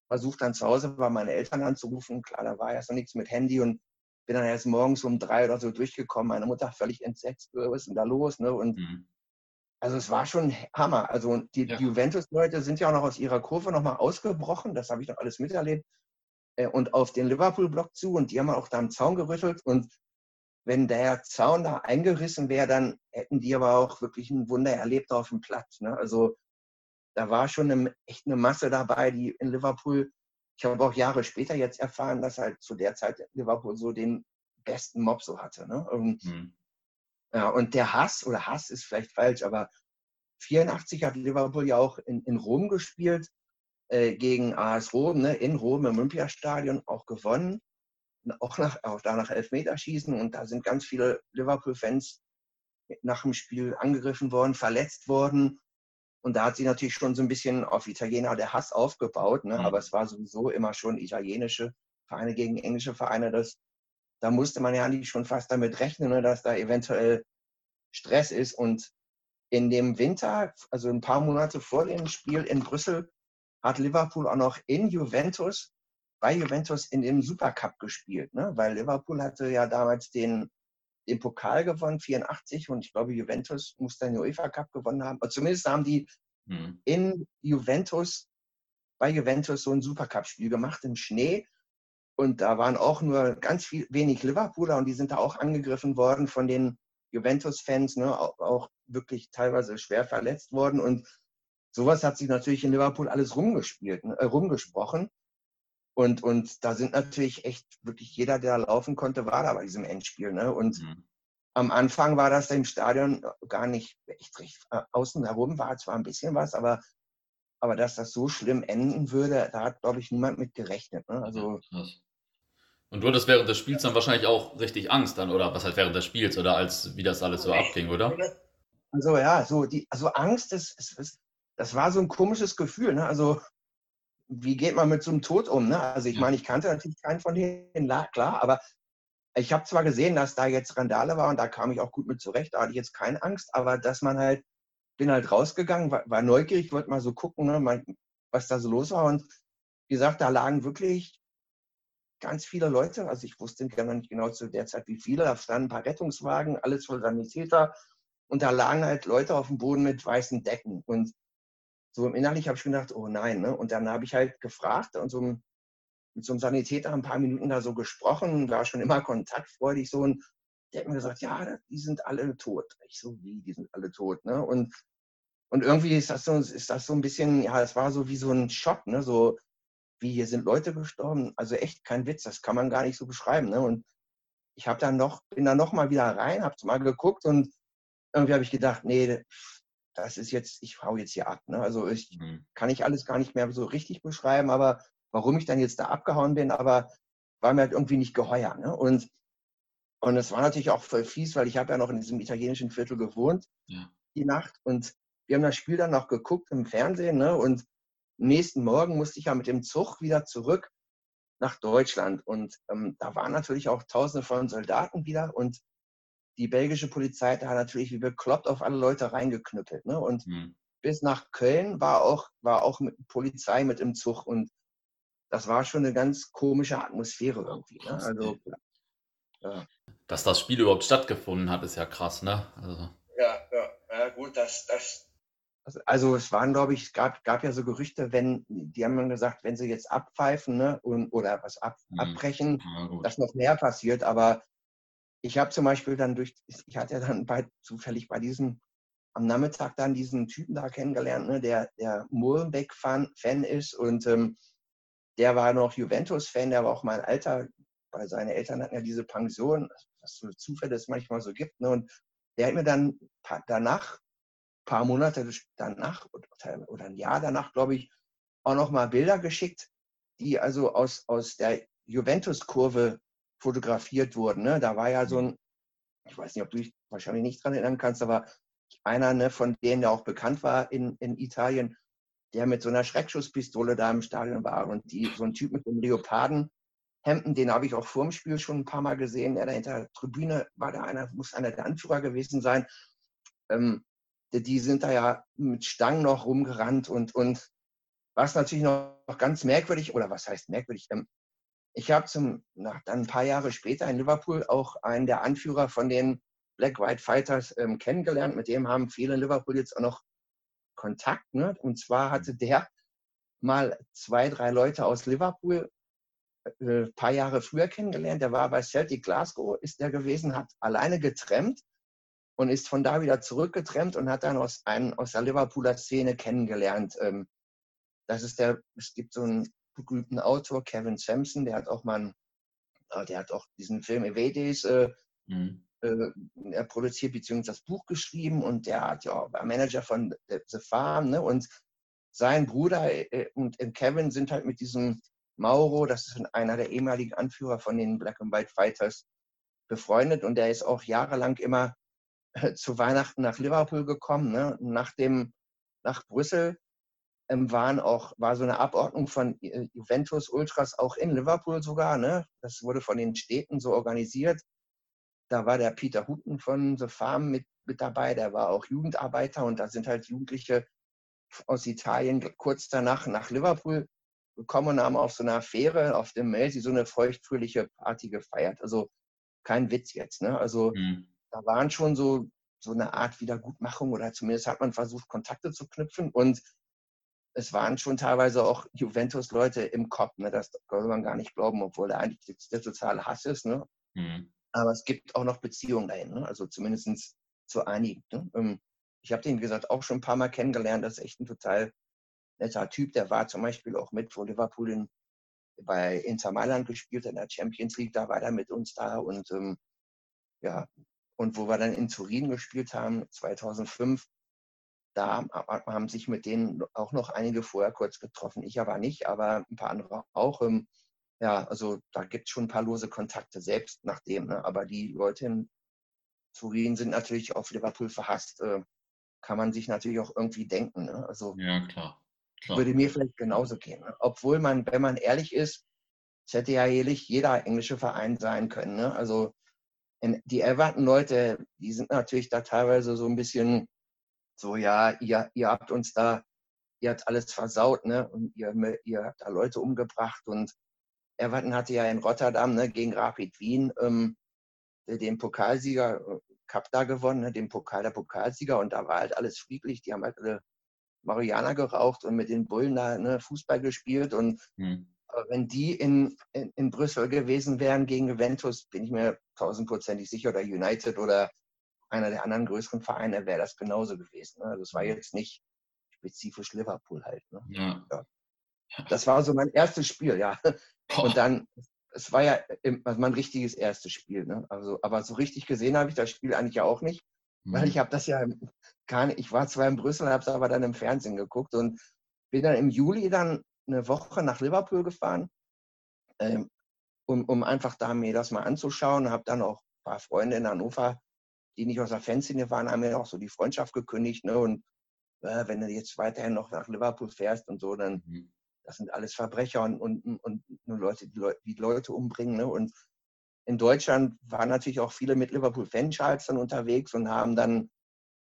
versucht dann zu Hause bei meinen Eltern anzurufen. Klar, da war erst noch nichts mit Handy und bin dann erst morgens um drei oder so durchgekommen. Meine Mutter völlig entsetzt, was ist denn da los? Ne? Und mhm. Also es war schon Hammer. Also die, ja. Juventus-Leute sind ja auch noch aus ihrer Kurve nochmal ausgebrochen. Das habe ich noch alles miterlebt. Äh, und auf den Liverpool-Block zu. Und die haben auch da am Zaun gerüttelt. Und wenn der Zaun da eingerissen wäre, dann hätten die aber auch wirklich ein Wunder erlebt auf dem Platz. Ne? Also da war schon eine, echt eine Masse dabei, die in Liverpool, ich habe auch Jahre später jetzt erfahren, dass halt zu der Zeit Liverpool so den besten Mob so hatte. Ne? Und mhm. Ja, und der Hass, oder Hass ist vielleicht falsch, aber 84 hat Liverpool ja auch in, in Rom gespielt, äh, gegen AS Rom, ne, in Rom im Olympiastadion auch gewonnen. Auch, nach, auch da nach Elfmeterschießen und da sind ganz viele Liverpool-Fans nach dem Spiel angegriffen worden, verletzt worden. Und da hat sie natürlich schon so ein bisschen auf Italiener der Hass aufgebaut. Ne? Mhm. Aber es war sowieso immer schon italienische Vereine gegen englische Vereine. Das da musste man ja eigentlich schon fast damit rechnen, ne, dass da eventuell Stress ist. Und in dem Winter, also ein paar Monate vor dem Spiel in Brüssel, hat Liverpool auch noch in Juventus, bei Juventus in dem Supercup gespielt, ne? weil Liverpool hatte ja damals den, den Pokal gewonnen, 84, und ich glaube, Juventus muss dann den UEFA Cup gewonnen haben. Aber zumindest haben die hm. in Juventus, bei Juventus so ein Supercup-Spiel gemacht im Schnee. Und da waren auch nur ganz viel, wenig Liverpooler und die sind da auch angegriffen worden von den Juventus-Fans, ne, auch, auch, wirklich teilweise schwer verletzt worden. Und sowas hat sich natürlich in Liverpool alles rumgespielt, äh, rumgesprochen. Und, und da sind natürlich echt wirklich jeder, der laufen konnte, war da bei diesem Endspiel. Ne? Und mhm. am Anfang war das im Stadion gar nicht echt recht. Äh, außen herum war zwar ein bisschen was, aber, aber dass das so schlimm enden würde, da hat, glaube ich, niemand mit gerechnet. Ne? Also, ja, und du hattest während des Spiels dann wahrscheinlich auch richtig Angst dann, oder was halt während des Spiels oder als wie das alles so abging, oder? Also ja, so die, also Angst ist, ist, ist das war so ein komisches Gefühl, ne? Also wie geht man mit so einem Tod um? Ne? Also ich meine, ich kannte natürlich keinen von denen, klar, aber ich habe zwar gesehen, dass da jetzt Randale war und da kam ich auch gut mit zurecht, da hatte ich jetzt keine Angst, aber dass man halt, bin halt rausgegangen, war, war neugierig, wollte mal so gucken, ne, was da so los war und wie gesagt, da lagen wirklich ganz viele Leute, also ich wusste gar nicht genau zu der Zeit, wie viele, da standen ein paar Rettungswagen, alles voll Sanitäter und da lagen halt Leute auf dem Boden mit weißen Decken und so im Innerlich habe ich gedacht, oh nein, ne? und dann habe ich halt gefragt und so mit so einem Sanitäter ein paar Minuten da so gesprochen, war schon immer kontaktfreudig so und der hat mir gesagt, ja, die sind alle tot. Ich so, wie, die sind alle tot, ne? Und, und irgendwie ist das so, ist das so ein bisschen, ja, es war so wie so ein Schock, ne? So, wie hier sind Leute gestorben. Also echt kein Witz, das kann man gar nicht so beschreiben. Ne? Und ich habe dann noch, bin dann noch mal wieder rein, habe mal geguckt und irgendwie habe ich gedacht, nee, das ist jetzt, ich hau jetzt hier ab. Ne? Also ich mhm. kann ich alles gar nicht mehr so richtig beschreiben, aber warum ich dann jetzt da abgehauen bin, aber war mir halt irgendwie nicht geheuer. Ne? Und, und es war natürlich auch voll fies, weil ich habe ja noch in diesem italienischen Viertel gewohnt, ja. die Nacht. Und wir haben das Spiel dann noch geguckt im Fernsehen. Ne? Und nächsten Morgen musste ich ja mit dem Zug wieder zurück nach Deutschland. Und ähm, da waren natürlich auch tausende von Soldaten wieder. Und die belgische Polizei hat da natürlich wie bekloppt auf alle Leute reingeknüppelt. Ne? Und mhm. bis nach Köln war auch, war auch mit Polizei mit im Zug. Und das war schon eine ganz komische Atmosphäre irgendwie. Ne? Also, ja. Dass das Spiel überhaupt stattgefunden hat, ist ja krass, ne? Also. Ja, ja, ja, gut, das, das, also es waren, glaube ich, es gab, gab ja so Gerüchte, wenn, die haben dann gesagt, wenn sie jetzt abpfeifen ne, und, oder was ab, mhm. abbrechen, ja, dass noch mehr passiert. Aber ich habe zum Beispiel dann durch, ich hatte dann bei, zufällig bei diesem, am Nachmittag dann diesen Typen da kennengelernt, ne, der, der Molenbeek-Fan ist und ähm, der war noch Juventus-Fan, der war auch mein Alter, weil seine Eltern hatten ja diese Pension, was so Zufälle es manchmal so gibt. Ne, und der hat mir dann danach paar Monate danach oder ein Jahr danach, glaube ich, auch noch mal Bilder geschickt, die also aus, aus der Juventus-Kurve fotografiert wurden. Ne? Da war ja so ein, ich weiß nicht, ob du dich wahrscheinlich nicht dran erinnern kannst, aber einer ne, von denen, der auch bekannt war in, in Italien, der mit so einer Schreckschusspistole da im Stadion war und die, so ein Typ mit dem Leopardenhemden, den habe ich auch vor dem Spiel schon ein paar Mal gesehen, der da hinter der Tribüne war, da einer, muss einer der Anführer gewesen sein. Ähm, die sind da ja mit Stangen noch rumgerannt und, und was natürlich noch, noch ganz merkwürdig, oder was heißt merkwürdig, ähm, ich habe zum, nach, dann ein paar Jahre später in Liverpool auch einen der Anführer von den Black White Fighters ähm, kennengelernt. Mit dem haben viele in Liverpool jetzt auch noch Kontakt. Ne? Und zwar hatte der mal zwei, drei Leute aus Liverpool ein äh, paar Jahre früher kennengelernt. Der war bei Celtic Glasgow, ist der gewesen, hat alleine getrennt und ist von da wieder zurückgetrennt und hat dann aus, einen, aus der Liverpooler Szene kennengelernt. Ähm, das ist der, es gibt so einen berühmten Autor, Kevin Sampson, der hat auch mal einen, äh, der hat auch diesen Film Evades äh, mhm. äh, produziert, beziehungsweise das Buch geschrieben und der hat ja war Manager von The Farm ne? und sein Bruder äh, und Kevin sind halt mit diesem Mauro, das ist einer der ehemaligen Anführer von den Black and White Fighters, befreundet und der ist auch jahrelang immer zu Weihnachten nach Liverpool gekommen. Ne? Nach, dem, nach Brüssel waren auch, war so eine Abordnung von äh, Juventus Ultras auch in Liverpool sogar. Ne? Das wurde von den Städten so organisiert. Da war der Peter Hutton von The Farm mit, mit dabei, der war auch Jugendarbeiter und da sind halt Jugendliche aus Italien kurz danach nach Liverpool gekommen und haben auf so einer Fähre auf dem Mersey so eine feuchtfröhliche Party gefeiert. Also kein Witz jetzt. Ne? Also mhm da waren schon so, so eine Art Wiedergutmachung oder zumindest hat man versucht, Kontakte zu knüpfen und es waren schon teilweise auch Juventus-Leute im Kopf. Ne? Das kann man gar nicht glauben, obwohl da eigentlich der totale Hass ist. Ne? Mhm. Aber es gibt auch noch Beziehungen dahin, ne? also zumindest zu einigen. Ne? Ähm, ich habe den, wie gesagt, auch schon ein paar Mal kennengelernt. Das ist echt ein total netter Typ. Der war zum Beispiel auch mit, wo Liverpool in, bei Inter Mailand gespielt in der Champions League. Da war er mit uns da und ähm, ja, und wo wir dann in Turin gespielt haben, 2005, da haben sich mit denen auch noch einige vorher kurz getroffen. Ich aber nicht, aber ein paar andere auch. Ähm, ja, also da gibt es schon ein paar lose Kontakte, selbst nachdem. Ne? Aber die Leute in Turin sind natürlich auf Liverpool verhasst. Äh, kann man sich natürlich auch irgendwie denken. Ne? Also ja, klar. klar. Würde mir vielleicht genauso gehen. Ne? Obwohl man, wenn man ehrlich ist, es hätte ja jährlich jeder englische Verein sein können. Ne? Also die Everton-Leute, die sind natürlich da teilweise so ein bisschen so, ja, ihr, ihr habt uns da, ihr habt alles versaut, ne? Und ihr, ihr habt da Leute umgebracht. Und Everton hatte ja in Rotterdam ne, gegen Rapid Wien ähm, den Pokalsieger äh, Cup da gewonnen, ne, den Pokal der Pokalsieger. Und da war halt alles friedlich. Die haben halt alle Marihuana geraucht und mit den Bullen da ne, Fußball gespielt. Und hm wenn die in, in, in, Brüssel gewesen wären gegen Juventus, bin ich mir tausendprozentig sicher, oder United oder einer der anderen größeren Vereine, wäre das genauso gewesen. Ne? Also es war jetzt nicht spezifisch Liverpool halt. Ne? Ja. ja. Das war so mein erstes Spiel, ja. Und dann, es war ja mein richtiges erstes Spiel. Ne? Also, aber so richtig gesehen habe ich das Spiel eigentlich ja auch nicht, mhm. weil ich habe das ja gar nicht, ich war zwar in Brüssel, habe es aber dann im Fernsehen geguckt und bin dann im Juli dann eine Woche nach Liverpool gefahren. Ähm, um, um einfach da mir das mal anzuschauen. Habe dann auch ein paar Freunde in Hannover, die nicht aus der Fanszene waren, haben mir auch so die Freundschaft gekündigt. Ne? Und äh, wenn du jetzt weiterhin noch nach Liverpool fährst und so, dann mhm. das sind alles Verbrecher und, und, und nur Leute, die, Leute, die Leute umbringen. Ne? Und in Deutschland waren natürlich auch viele mit Liverpool-Fanschals dann unterwegs und haben dann,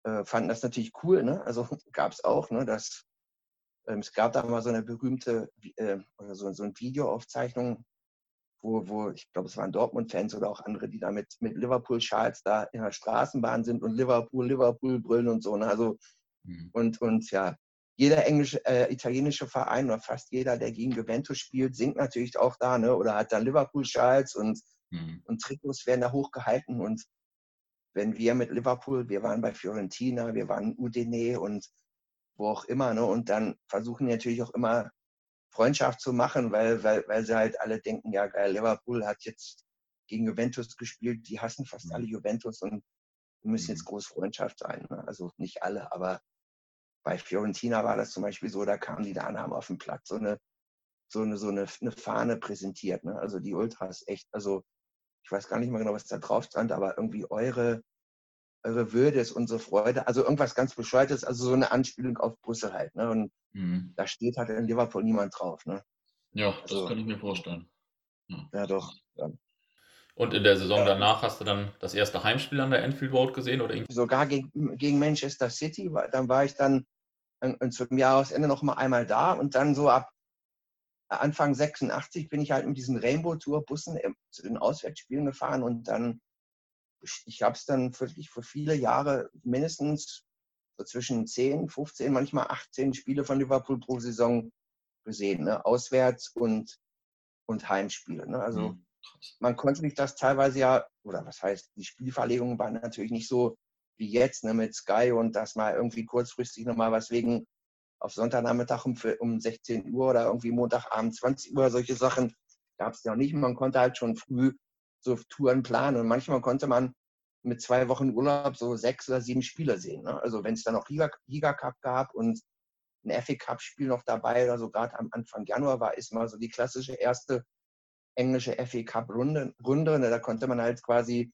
äh, fanden das natürlich cool. Ne? Also (laughs) gab es auch, ne? dass ähm, es gab da mal so eine berühmte, äh, oder so, so eine Videoaufzeichnung, wo, wo ich glaube, es waren Dortmund-Fans oder auch andere, die da mit, mit Liverpool-Schals da in der Straßenbahn sind und Liverpool, Liverpool brüllen und so. Ne? Also, mhm. und, und ja, jeder englische, äh, italienische Verein oder fast jeder, der gegen Juventus spielt, singt natürlich auch da, ne? oder hat dann Liverpool-Schals und, mhm. und Trikots werden da hochgehalten. Und wenn wir mit Liverpool, wir waren bei Fiorentina, wir waren Udine und wo auch immer, ne? und dann versuchen die natürlich auch immer Freundschaft zu machen, weil, weil, weil sie halt alle denken, ja geil, Liverpool hat jetzt gegen Juventus gespielt, die hassen fast alle Juventus und wir müssen jetzt mhm. groß Freundschaft sein. Ne? Also nicht alle, aber bei Fiorentina war das zum Beispiel so, da kamen die da an, haben auf dem Platz so eine, so eine, so eine, eine Fahne präsentiert. Ne? Also die Ultras echt, also ich weiß gar nicht mehr genau, was da drauf stand, aber irgendwie eure, eure Würde ist unsere Freude. Also irgendwas ganz Bescheuertes, also so eine Anspielung auf Brüssel halt. Ne? Und mhm. da steht halt in Liverpool niemand drauf. Ne? Ja, das also, kann ich mir vorstellen. Ja, ja doch. Ja. Und in der Saison danach hast du dann das erste Heimspiel an der Enfield Road gesehen? oder Sogar gegen, gegen Manchester City. Dann war ich dann zum Jahresende noch mal einmal da und dann so ab Anfang 86 bin ich halt mit diesen Rainbow Tour Bussen zu den Auswärtsspielen gefahren und dann ich habe es dann wirklich für viele Jahre mindestens so zwischen 10, 15, manchmal 18 Spiele von Liverpool pro Saison gesehen, ne? auswärts und, und Heimspiele. Ne? Also mhm. man konnte sich das teilweise ja, oder was heißt, die Spielverlegungen waren natürlich nicht so wie jetzt ne, mit Sky und dass mal irgendwie kurzfristig nochmal was wegen auf Sonntagnachmittag um, um 16 Uhr oder irgendwie Montagabend 20 Uhr, solche Sachen gab es ja nicht. Man konnte halt schon früh so Touren planen. Und manchmal konnte man mit zwei Wochen Urlaub so sechs oder sieben Spiele sehen. Ne? Also wenn es dann noch Liga, Liga Cup gab und ein FA Cup Spiel noch dabei oder so gerade am Anfang Januar war, ist mal so die klassische erste englische FA Cup Runde. Runde ne? Da konnte man halt quasi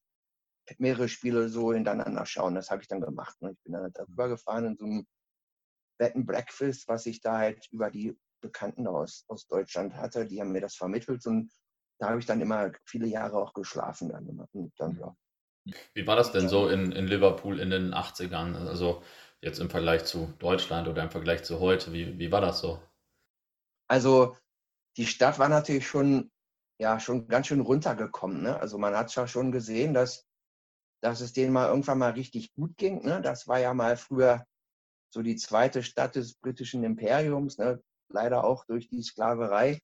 mehrere Spiele so hintereinander schauen. Das habe ich dann gemacht. Ne? Ich bin dann halt darüber gefahren in so einem Bed and Breakfast, was ich da halt über die Bekannten aus, aus Deutschland hatte. Die haben mir das vermittelt und da habe ich dann immer viele Jahre auch geschlafen. Dann, und dann, ja. Wie war das denn so in, in Liverpool in den 80ern? Also jetzt im Vergleich zu Deutschland oder im Vergleich zu heute, wie, wie war das so? Also die Stadt war natürlich schon, ja, schon ganz schön runtergekommen. Ne? Also man hat ja schon gesehen, dass, dass es denen mal irgendwann mal richtig gut ging. Ne? Das war ja mal früher so die zweite Stadt des britischen Imperiums, ne? leider auch durch die Sklaverei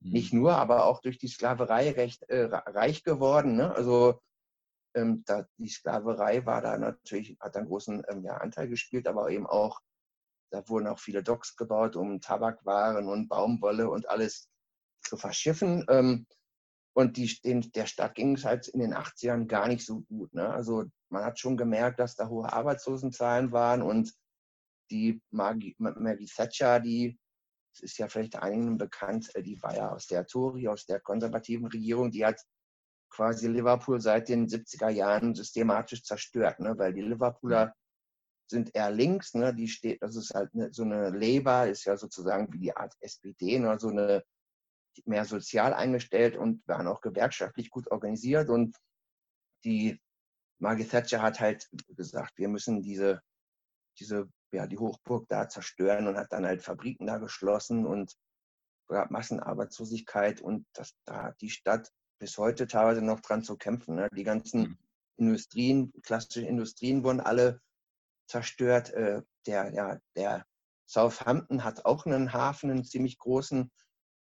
nicht mhm. nur, aber auch durch die Sklaverei recht äh, reich geworden. Ne? Also ähm, da, die Sklaverei war da natürlich, hat einen großen ähm, ja, Anteil gespielt, aber eben auch, da wurden auch viele Docks gebaut, um Tabakwaren und Baumwolle und alles zu verschiffen. Ähm, und die, den, der Stadt ging es halt in den 80ern gar nicht so gut. Ne? Also man hat schon gemerkt, dass da hohe Arbeitslosenzahlen waren und die Maggie, Maggie Thatcher, die es ist ja vielleicht einigen bekannt, äh, die war ja aus der Tory, aus der konservativen Regierung, die hat quasi Liverpool seit den 70er Jahren systematisch zerstört, ne? weil die Liverpooler sind eher links, ne? die steht, das ist halt eine, so eine Labour, ist ja sozusagen wie die Art SPD, ne? so eine mehr sozial eingestellt und waren auch gewerkschaftlich gut organisiert und die Margaret Thatcher hat halt gesagt, wir müssen diese, diese ja, die Hochburg da zerstören und hat dann halt Fabriken da geschlossen und gab Massenarbeitslosigkeit und das, da hat die Stadt bis heute teilweise noch dran zu kämpfen. Ne? Die ganzen mhm. Industrien, klassische Industrien wurden alle zerstört. Äh, der, ja, der Southampton hat auch einen Hafen, einen ziemlich großen.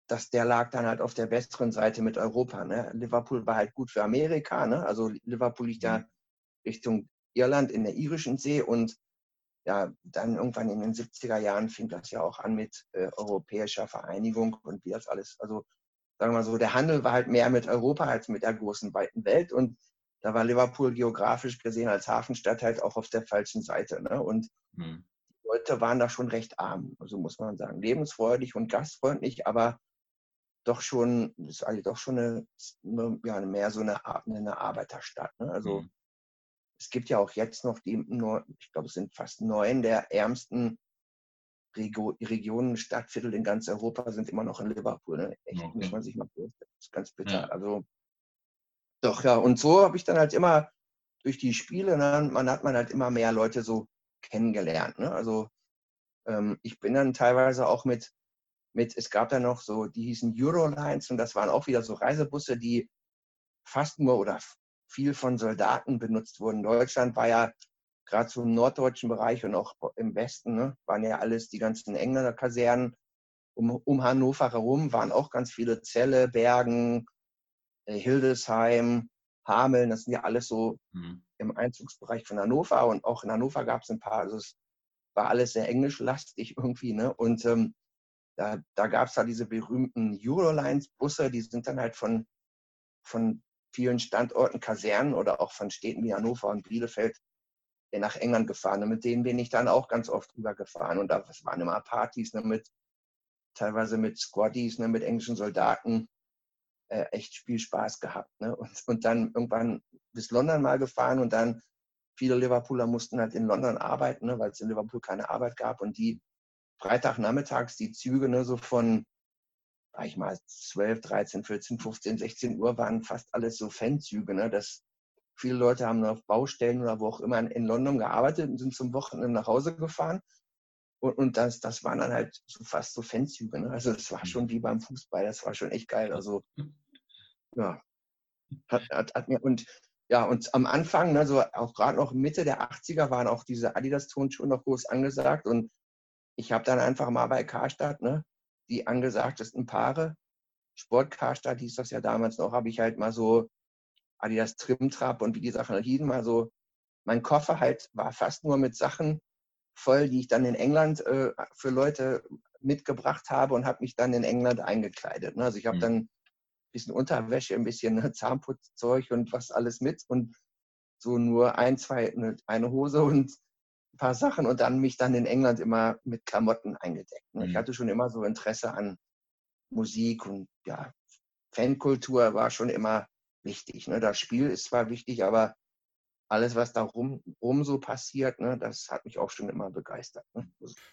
Das, der lag dann halt auf der besseren Seite mit Europa. Ne? Liverpool war halt gut für Amerika. Ne? Also Liverpool liegt ja mhm. Richtung Irland in der irischen See und ja, dann irgendwann in den 70er Jahren fing das ja auch an mit äh, europäischer Vereinigung und wie das alles, also sagen wir mal so, der Handel war halt mehr mit Europa als mit der großen, weiten Welt und da war Liverpool geografisch gesehen als Hafenstadt halt auch auf der falschen Seite. Ne? Und hm. die Leute waren da schon recht arm, also muss man sagen. Lebensfreudig und gastfreundlich, aber doch schon, ist eigentlich doch schon eine, ja, mehr so eine, eine Arbeiterstadt. Ne? Also mhm. es gibt ja auch jetzt noch die, ich glaube, es sind fast neun der ärmsten Regio Regionen, Stadtviertel in ganz Europa sind immer noch in Liverpool. Ne? Echt, okay. muss man sich mal vorstellen. Das ist ganz bitter. Ja. Also doch, ja, und so habe ich dann halt immer durch die Spiele, ne, man hat man halt immer mehr Leute so kennengelernt. Ne? Also ähm, ich bin dann teilweise auch mit mit, es gab da noch so, die hießen Eurolines und das waren auch wieder so Reisebusse, die fast nur oder viel von Soldaten benutzt wurden. Deutschland war ja gerade so im norddeutschen Bereich und auch im Westen, ne, waren ja alles die ganzen Engländer Kasernen. Um, um Hannover herum waren auch ganz viele Zelle, Bergen, äh, Hildesheim, Hameln, das sind ja alles so mhm. im Einzugsbereich von Hannover und auch in Hannover gab es ein paar, also es war alles sehr englischlastig irgendwie, ne? Und ähm, da, da gab es da diese berühmten Eurolines-Busse, die sind dann halt von, von vielen Standorten, Kasernen oder auch von Städten wie Hannover und Bielefeld nach England gefahren. Und mit denen bin ich dann auch ganz oft rübergefahren. Und das waren immer Partys, ne, mit, teilweise mit Squaddies, ne, mit englischen Soldaten. Äh, echt viel Spaß gehabt. Ne? Und, und dann irgendwann bis London mal gefahren und dann viele Liverpooler mussten halt in London arbeiten, ne, weil es in Liverpool keine Arbeit gab. Und die Freitagnachmittags die Züge ne, so von, sag ich mal, 12, 13, 14, 15, 16 Uhr waren fast alles so Fanzüge. Ne, das, viele Leute haben auf Baustellen oder wo auch immer in London gearbeitet und sind zum Wochenende nach Hause gefahren. Und, und das, das waren dann halt so fast so Fanzüge. Ne? Also das war schon wie beim Fußball, das war schon echt geil. Also ja, hat, hat, hat mir und ja, und am Anfang, ne, so auch gerade noch Mitte der 80er waren auch diese Adidas-Tonschuhe noch groß angesagt und ich habe dann einfach mal bei Karstadt, ne, die angesagtesten Paare, Sport Karstadt hieß das ja damals noch, habe ich halt mal so Adidas Trimtrap und wie die Sachen hießen, mal so, mein Koffer halt war fast nur mit Sachen voll, die ich dann in England äh, für Leute mitgebracht habe und habe mich dann in England eingekleidet. Ne? Also ich habe mhm. dann ein bisschen Unterwäsche, ein bisschen ne, Zahnputzzeug und was alles mit und so nur ein, zwei, ne, eine Hose und ein paar Sachen und dann mich dann in England immer mit Klamotten eingedeckt. Ne? Mhm. Ich hatte schon immer so Interesse an Musik und ja, Fankultur war schon immer wichtig. Ne? Das Spiel ist zwar wichtig, aber alles, was da rum, rum so passiert, ne, das hat mich auch schon immer begeistert. Ne?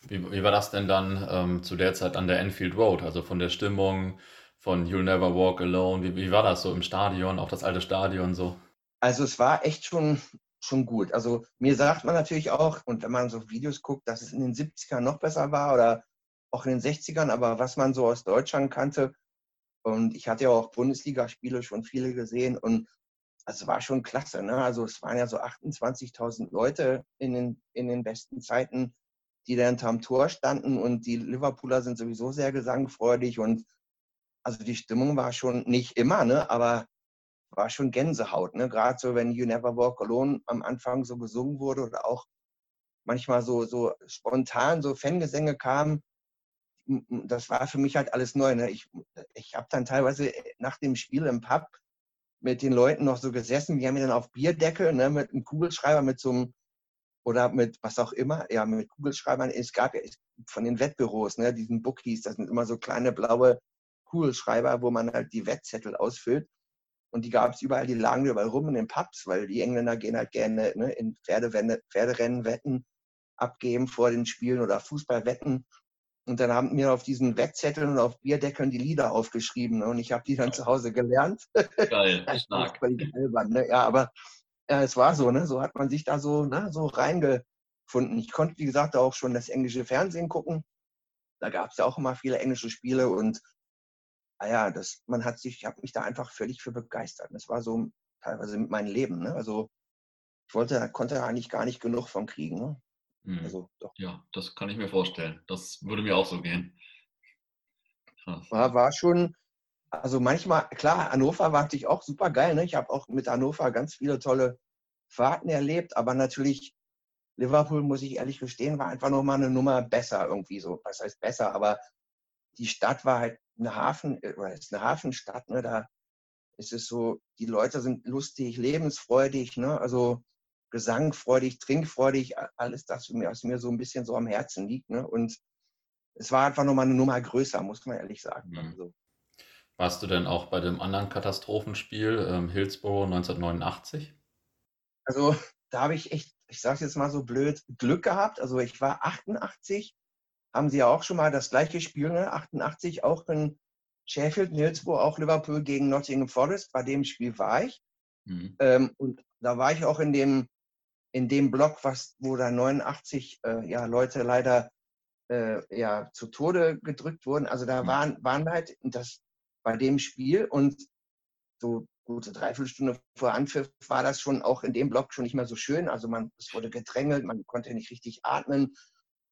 Wie, wie, war das denn dann ähm, zu der Zeit an der Enfield Road? Also von der Stimmung, von You'll Never Walk Alone, wie, wie war das so im Stadion, auch das alte Stadion so? Also es war echt schon schon gut. Also mir sagt man natürlich auch, und wenn man so Videos guckt, dass es in den 70ern noch besser war oder auch in den 60ern, aber was man so aus Deutschland kannte, und ich hatte ja auch Bundesligaspiele schon viele gesehen und es war schon klasse. Ne? Also es waren ja so 28.000 Leute in den, in den besten Zeiten, die da hinterm Tor standen und die Liverpooler sind sowieso sehr gesangfreudig und also die Stimmung war schon nicht immer, ne? aber war schon Gänsehaut. Ne? Gerade so, wenn You Never Walk Alone am Anfang so gesungen wurde oder auch manchmal so, so spontan so Fangesänge kamen. Das war für mich halt alles neu. Ne? Ich, ich habe dann teilweise nach dem Spiel im Pub mit den Leuten noch so gesessen. Die haben mir dann auf Bierdeckel ne, mit einem Kugelschreiber, mit so einem oder mit was auch immer, ja, mit Kugelschreibern. Es gab ja von den Wettbüros, ne, diesen Bookies, das sind immer so kleine blaue Kugelschreiber, wo man halt die Wettzettel ausfüllt. Und die gab es überall, die lagen überall rum in den Pubs, weil die Engländer gehen halt gerne ne, in Pferderennen Wetten abgeben vor den Spielen oder Fußballwetten. Und dann haben mir auf diesen Wettzetteln und auf Bierdeckeln die Lieder aufgeschrieben. Ne? Und ich habe die dann zu Hause gelernt. Geil, (laughs) stark. albern, ne? Ja, aber ja, es war so, ne? So hat man sich da so, ne, so reingefunden. Ich konnte, wie gesagt, auch schon das englische Fernsehen gucken. Da gab es ja auch immer viele englische Spiele und ah ja, das, man hat sich, ich habe mich da einfach völlig für begeistert. Das war so teilweise mit meinem Leben. Ne? Also ich wollte, konnte eigentlich gar nicht genug von kriegen. Ne? Hm. Also, doch. Ja, das kann ich mir vorstellen. Das würde mir auch so gehen. War, war schon, also manchmal, klar, Hannover war natürlich auch super geil. Ne? Ich habe auch mit Hannover ganz viele tolle Fahrten erlebt, aber natürlich Liverpool, muss ich ehrlich gestehen, war einfach nochmal eine Nummer besser irgendwie so. Was heißt besser? Aber die Stadt war halt eine Hafen, äh, oder ist eine Hafenstadt, ne? Da ist es so, die Leute sind lustig, lebensfreudig, ne? Also gesangfreudig, trinkfreudig, alles das, was mir so ein bisschen so am Herzen liegt, ne? Und es war einfach nochmal eine Nummer größer, muss man ehrlich sagen. Mhm. Also. Warst du denn auch bei dem anderen Katastrophenspiel ähm, Hillsborough 1989? Also da habe ich echt, ich sage jetzt mal so blöd, Glück gehabt. Also ich war 88, haben sie ja auch schon mal das gleiche Spiel, ne? 88 auch in Sheffield, Hillsborough, auch Liverpool gegen Nottingham Forest. Bei dem Spiel war ich. Mhm. Ähm, und da war ich auch in dem, in dem Block, was, wo da 89 äh, ja, Leute leider äh, ja, zu Tode gedrückt wurden. Also da waren, waren halt das bei dem Spiel und so gute Dreiviertelstunde vor Anpfiff war das schon auch in dem Block schon nicht mehr so schön. Also man, es wurde gedrängelt, man konnte nicht richtig atmen.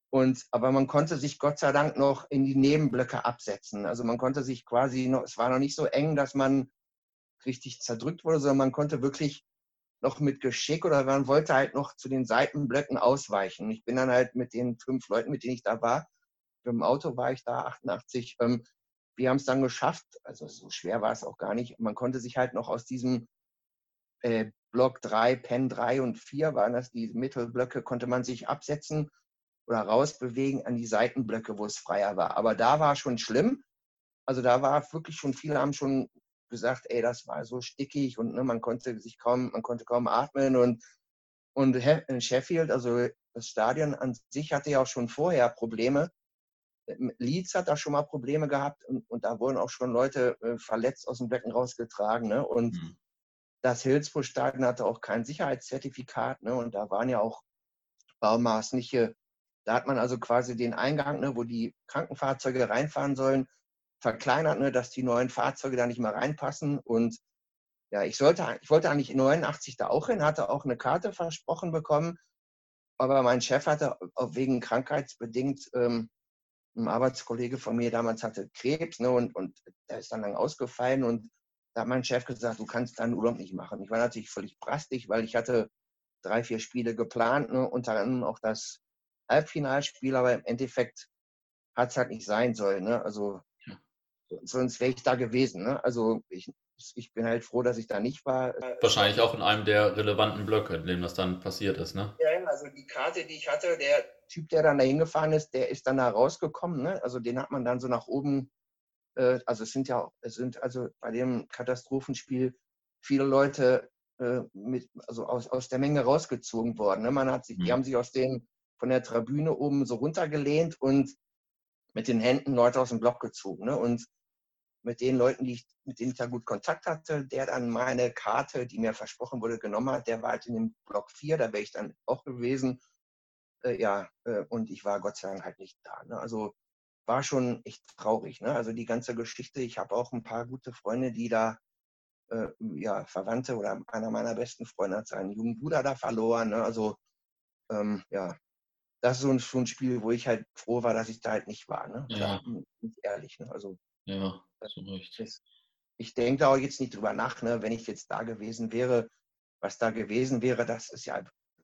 Und, aber man konnte sich Gott sei Dank noch in die Nebenblöcke absetzen. Also man konnte sich quasi noch, es war noch nicht so eng, dass man richtig zerdrückt wurde, sondern man konnte wirklich noch mit Geschick oder man wollte halt noch zu den Seitenblöcken ausweichen. Ich bin dann halt mit den fünf Leuten, mit denen ich da war, dem Auto war ich da, 88, ähm, wir haben es dann geschafft. Also so schwer war es auch gar nicht. Man konnte sich halt noch aus diesem äh, Block 3, Pen 3 und 4 waren das, die Mittelblöcke, konnte man sich absetzen oder rausbewegen an die Seitenblöcke, wo es freier war. Aber da war schon schlimm. Also da war wirklich schon, viele haben schon gesagt, ey, das war so stickig und ne, man konnte sich kaum, man konnte kaum atmen und und in Sheffield, also das Stadion an sich hatte ja auch schon vorher Probleme. Leeds hat da schon mal Probleme gehabt und, und da wurden auch schon Leute äh, verletzt aus dem Becken rausgetragen. Ne? Und mhm. das Hillsborough-Stadion hatte auch kein Sicherheitszertifikat. Ne? Und da waren ja auch baumaßliche, da hat man also quasi den Eingang, ne, wo die Krankenfahrzeuge reinfahren sollen, verkleinert, ne, dass die neuen Fahrzeuge da nicht mehr reinpassen. Und ja, ich sollte, ich wollte eigentlich 89 da auch hin, hatte auch eine Karte versprochen bekommen, aber mein Chef hatte wegen krankheitsbedingt, ähm, ein Arbeitskollege von mir damals hatte Krebs, ne, und, und der ist dann lang ausgefallen und da hat mein Chef gesagt, du kannst deinen Urlaub nicht machen. Ich war natürlich völlig brastig, weil ich hatte drei, vier Spiele geplant, ne, unter anderem auch das Halbfinalspiel, aber im Endeffekt hat es halt nicht sein sollen. Ne? Also sonst wäre ich da gewesen. Ne? Also ich, ich bin halt froh, dass ich da nicht war. Wahrscheinlich auch in einem der relevanten Blöcke, in dem das dann passiert ist, ne? Ja, also die Karte, die ich hatte, der Typ, der dann da hingefahren ist, der ist dann da rausgekommen. Ne? Also den hat man dann so nach oben, äh, also es sind ja, es sind also bei dem Katastrophenspiel viele Leute äh, mit, also aus, aus der Menge rausgezogen worden. Ne? Man hat sich, mhm. die haben sich aus den, von der Tribüne oben so runtergelehnt und mit den Händen Leute aus dem Block gezogen. Ne? Und mit den Leuten, die ich, mit denen ich da gut Kontakt hatte, der dann meine Karte, die mir versprochen wurde, genommen hat, der war halt in dem Block 4, da wäre ich dann auch gewesen. Äh, ja, äh, und ich war Gott sei Dank halt nicht da. Ne? Also war schon echt traurig. Ne? Also die ganze Geschichte, ich habe auch ein paar gute Freunde, die da, äh, ja, Verwandte oder einer meiner besten Freunde hat seinen jungen Bruder da verloren. Ne? Also ähm, ja, das ist so ein, so ein, Spiel, wo ich halt froh war, dass ich da halt nicht war. Ne? Ja. Nicht ehrlich. Ne? Also ja, so recht. Ich denke da auch jetzt nicht drüber nach, ne, wenn ich jetzt da gewesen wäre, was da gewesen wäre, das ist ja,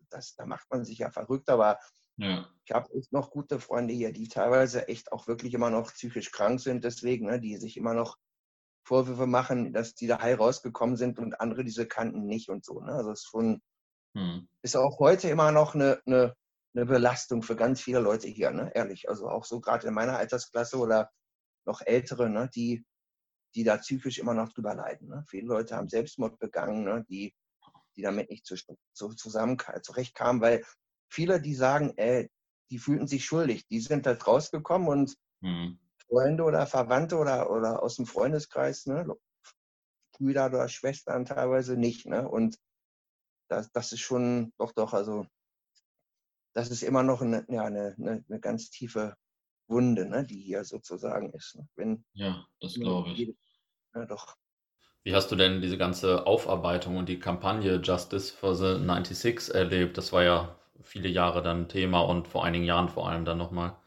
das, da macht man sich ja verrückt, aber ja. ich habe noch gute Freunde hier, die teilweise echt auch wirklich immer noch psychisch krank sind, deswegen, ne, die sich immer noch Vorwürfe machen, dass die da heil rausgekommen sind und andere diese kannten nicht und so. Ne? Also es ist schon, hm. ist auch heute immer noch eine, eine, eine Belastung für ganz viele Leute hier, ne? ehrlich. Also auch so gerade in meiner Altersklasse oder noch Ältere, ne, die, die da psychisch immer noch drüber leiden. Ne? Viele Leute haben Selbstmord begangen, ne, die, die damit nicht zu, zu, zusammen zurechtkamen, weil viele, die sagen, ey, die fühlten sich schuldig, die sind halt rausgekommen und mhm. Freunde oder Verwandte oder, oder aus dem Freundeskreis, ne, Brüder oder Schwestern teilweise nicht. Ne? Und das, das ist schon, doch, doch, also das ist immer noch eine, ja, eine, eine, eine ganz tiefe Wunde, ne, die hier sozusagen ist. Ne? Wenn, ja, das glaube ich. Jede, ja, doch. Wie hast du denn diese ganze Aufarbeitung und die Kampagne Justice for the 96 erlebt? Das war ja viele Jahre dann Thema und vor einigen Jahren vor allem dann nochmal.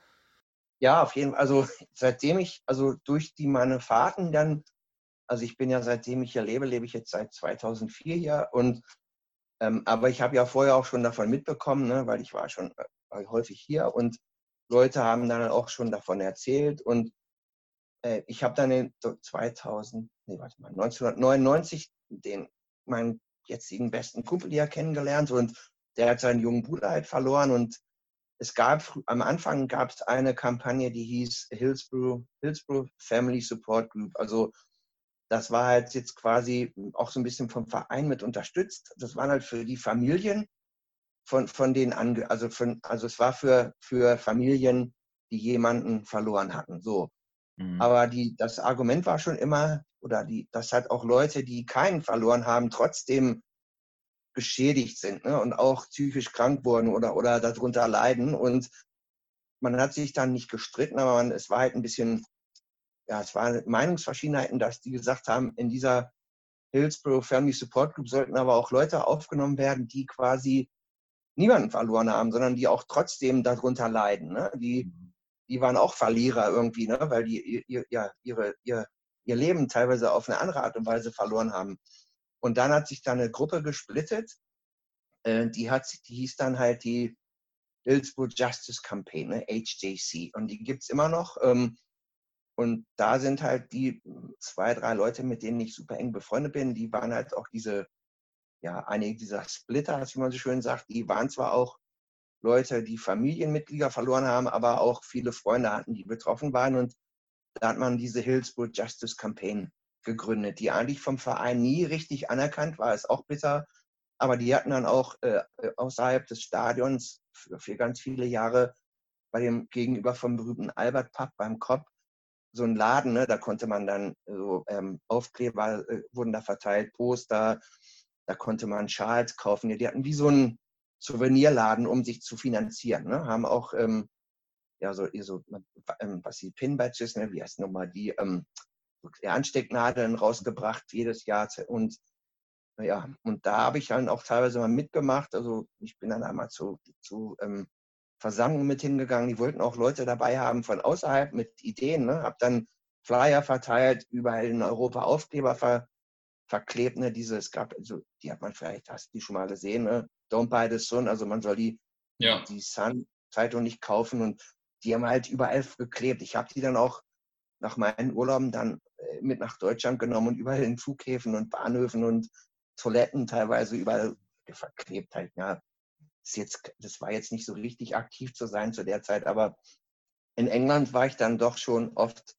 Ja, auf jeden Fall. Also seitdem ich, also durch die meine Fahrten dann, also ich bin ja seitdem ich hier lebe, lebe ich jetzt seit 2004 hier und ähm, aber ich habe ja vorher auch schon davon mitbekommen, ne, weil ich war schon äh, häufig hier und Leute haben dann auch schon davon erzählt und äh, ich habe dann in 2000, nee, warte mal, 1999 den, meinen jetzigen besten Kumpel hier kennengelernt und der hat seinen jungen Bruder halt verloren und es gab, am Anfang gab es eine Kampagne, die hieß Hillsborough, Hillsborough Family Support Group. Also das war halt jetzt quasi auch so ein bisschen vom Verein mit unterstützt. Das waren halt für die Familien von, von den Ange also, von, also es war für, für Familien, die jemanden verloren hatten. So. Mhm. Aber die, das Argument war schon immer, oder die, dass halt auch Leute, die keinen verloren haben, trotzdem beschädigt sind ne? und auch psychisch krank wurden oder, oder darunter leiden. Und man hat sich dann nicht gestritten, aber man, es war halt ein bisschen, ja, es waren Meinungsverschiedenheiten, dass die gesagt haben, in dieser Hillsborough Family Support Group sollten aber auch Leute aufgenommen werden, die quasi niemanden verloren haben, sondern die auch trotzdem darunter leiden. Ne? Die, mhm. die waren auch Verlierer irgendwie, ne? weil die ihr, ihr, ihre, ihr, ihr Leben teilweise auf eine andere Art und Weise verloren haben. Und dann hat sich da eine Gruppe gesplittet, äh, die, hat, die hieß dann halt die Hillsborough Justice Campaign, ne? HJC. Und die gibt es immer noch. Ähm, und da sind halt die zwei, drei Leute, mit denen ich super eng befreundet bin, die waren halt auch diese ja, einige dieser Splitter, wie man so schön sagt, die waren zwar auch Leute, die Familienmitglieder verloren haben, aber auch viele Freunde hatten, die betroffen waren. Und da hat man diese Hillsborough Justice Campaign gegründet, die eigentlich vom Verein nie richtig anerkannt war, ist auch bitter. Aber die hatten dann auch äh, außerhalb des Stadions für, für, ganz viele Jahre bei dem gegenüber vom berühmten Albert Pub beim Kopf so ein Laden, ne, da konnte man dann so ähm, Aufkleber äh, wurden da verteilt, Poster, da konnte man Schals kaufen. Die hatten wie so einen Souvenirladen, um sich zu finanzieren. Ne? Haben auch, ähm, ja, so, so ähm, was die Pin-Badges, ne? wie heißt nochmal, die, ähm, die Anstecknadeln rausgebracht jedes Jahr. Und ja, und da habe ich dann auch teilweise mal mitgemacht. Also ich bin dann einmal zu, zu ähm, Versammlungen mit hingegangen. Die wollten auch Leute dabei haben von außerhalb mit Ideen. Ne? Habe dann Flyer verteilt, überall in Europa Aufkleber ver verklebt, ne, diese, es gab, also die hat man vielleicht, hast du die schon mal gesehen, ne? Don't buy the Sun, also man soll die, ja. die Sun-Zeitung nicht kaufen und die haben halt überall geklebt. Ich habe die dann auch nach meinen Urlauben dann äh, mit nach Deutschland genommen und überall in Flughäfen und Bahnhöfen und Toiletten teilweise überall verklebt halt. Ja, das, jetzt, das war jetzt nicht so richtig aktiv zu sein zu der Zeit, aber in England war ich dann doch schon oft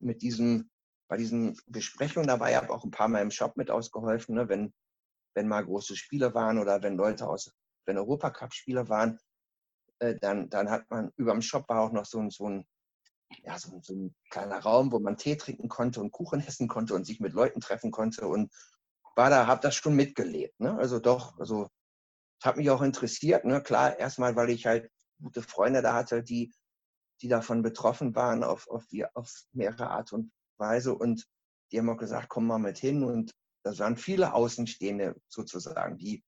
mit diesem bei diesen Besprechungen dabei, habe auch ein paar Mal im Shop mit ausgeholfen, ne, wenn, wenn mal große Spiele waren oder wenn Leute aus, wenn Europacup-Spiele waren, äh, dann, dann hat man über dem Shop war auch noch so ein, so ein ja, so, so, ein kleiner Raum, wo man Tee trinken konnte und Kuchen (laughs) essen konnte und sich mit Leuten treffen konnte und war da, habe das schon mitgelebt. Ne? Also doch, also hat mich auch interessiert. Ne? Klar, erstmal, weil ich halt gute Freunde da hatte, die, die davon betroffen waren auf, auf, auf mehrere Art und Weise und die haben auch gesagt, komm mal mit hin und das waren viele Außenstehende sozusagen, die,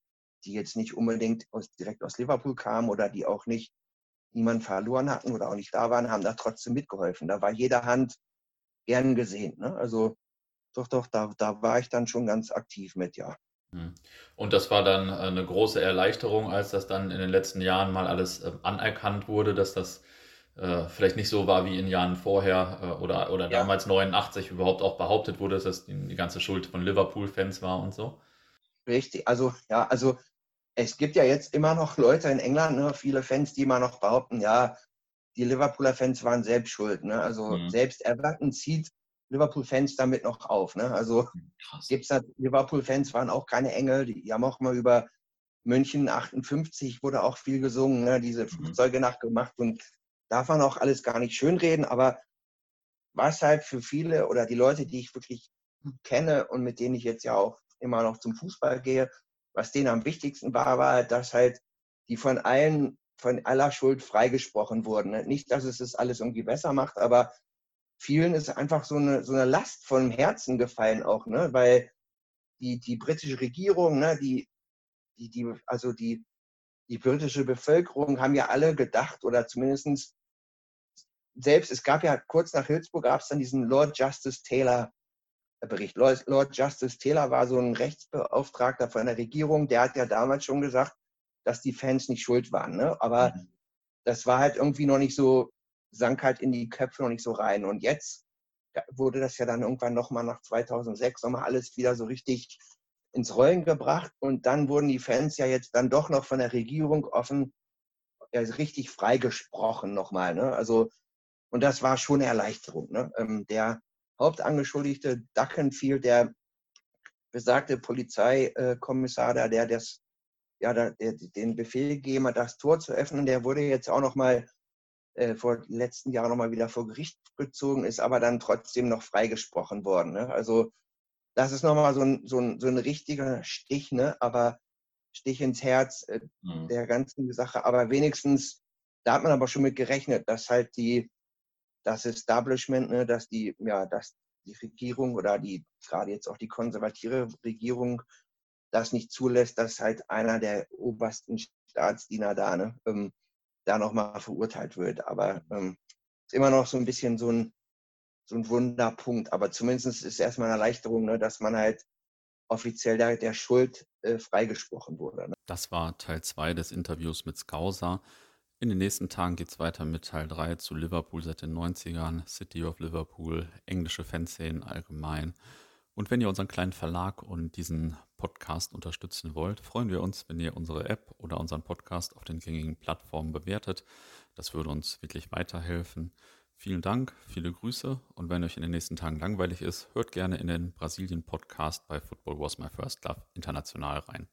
die jetzt nicht unbedingt aus, direkt aus Liverpool kamen oder die auch nicht niemanden verloren hatten oder auch nicht da waren, haben da trotzdem mitgeholfen. Da war jede Hand gern gesehen. Ne? Also doch, doch, da, da war ich dann schon ganz aktiv mit, ja. Hm. Und das war dann eine große Erleichterung, als das dann in den letzten Jahren mal alles ähm, anerkannt wurde, dass das äh, vielleicht nicht so war wie in Jahren vorher äh, oder, oder ja. damals 89 überhaupt auch behauptet wurde, dass das die, die ganze Schuld von Liverpool-Fans war und so. Richtig, also ja, also es gibt ja jetzt immer noch Leute in England, ne, viele Fans, die immer noch behaupten, ja, die Liverpooler Fans waren selbst schuld. Ne? Also mhm. selbst Everton zieht Liverpool-Fans damit noch auf. Ne? Also gibt es Liverpool-Fans waren auch keine Engel, die, die, haben auch mal über München 58 wurde auch viel gesungen, ne? diese mhm. Flugzeuge nachgemacht und darf man auch alles gar nicht schönreden, aber was halt für viele oder die Leute, die ich wirklich kenne und mit denen ich jetzt ja auch immer noch zum Fußball gehe, was denen am wichtigsten war, war, dass halt die von allen, von aller Schuld freigesprochen wurden. Nicht, dass es das alles irgendwie besser macht, aber vielen ist einfach so eine, so eine Last vom Herzen gefallen auch, ne? weil die, die britische Regierung, ne, die, die, die, also die, die britische Bevölkerung haben ja alle gedacht oder zumindest selbst, es gab ja kurz nach Hillsborough gab es dann diesen Lord Justice Taylor Bericht. Lord Justice Taylor war so ein Rechtsbeauftragter von der Regierung, der hat ja damals schon gesagt, dass die Fans nicht schuld waren. Ne? Aber mhm. das war halt irgendwie noch nicht so, sank halt in die Köpfe noch nicht so rein. Und jetzt wurde das ja dann irgendwann nochmal nach 2006 nochmal alles wieder so richtig ins Rollen gebracht. Und dann wurden die Fans ja jetzt dann doch noch von der Regierung offen ja, richtig freigesprochen nochmal. Ne? Also und das war schon eine Erleichterung. Ne? Ähm, der Hauptangeschuldigte Duckenfield, der besagte Polizeikommissar da, der das, ja, der, den Befehl gegeben hat, das Tor zu öffnen, der wurde jetzt auch noch mal äh, vor letzten Jahren noch mal wieder vor Gericht gezogen, ist aber dann trotzdem noch freigesprochen worden. Ne? Also das ist noch mal so ein, so ein, so ein richtiger Stich, ne? aber Stich ins Herz äh, mhm. der ganzen Sache. Aber wenigstens, da hat man aber schon mit gerechnet, dass halt die, das Establishment, ne, dass die, ja, dass die Regierung oder die, gerade jetzt auch die konservative Regierung, das nicht zulässt, dass halt einer der obersten Staatsdiener da, ne, ähm, da nochmal verurteilt wird. Aber ähm, ist immer noch so ein bisschen so ein, so ein Wunderpunkt. Aber zumindest ist es erstmal eine Erleichterung, ne, dass man halt offiziell der, der Schuld äh, freigesprochen wurde. Ne? Das war Teil 2 des Interviews mit Skauser. In den nächsten Tagen geht es weiter mit Teil 3 zu Liverpool seit den 90ern, City of Liverpool, englische Fanszenen allgemein. Und wenn ihr unseren kleinen Verlag und diesen Podcast unterstützen wollt, freuen wir uns, wenn ihr unsere App oder unseren Podcast auf den gängigen Plattformen bewertet. Das würde uns wirklich weiterhelfen. Vielen Dank, viele Grüße und wenn euch in den nächsten Tagen langweilig ist, hört gerne in den Brasilien-Podcast bei Football Was My First Love international rein.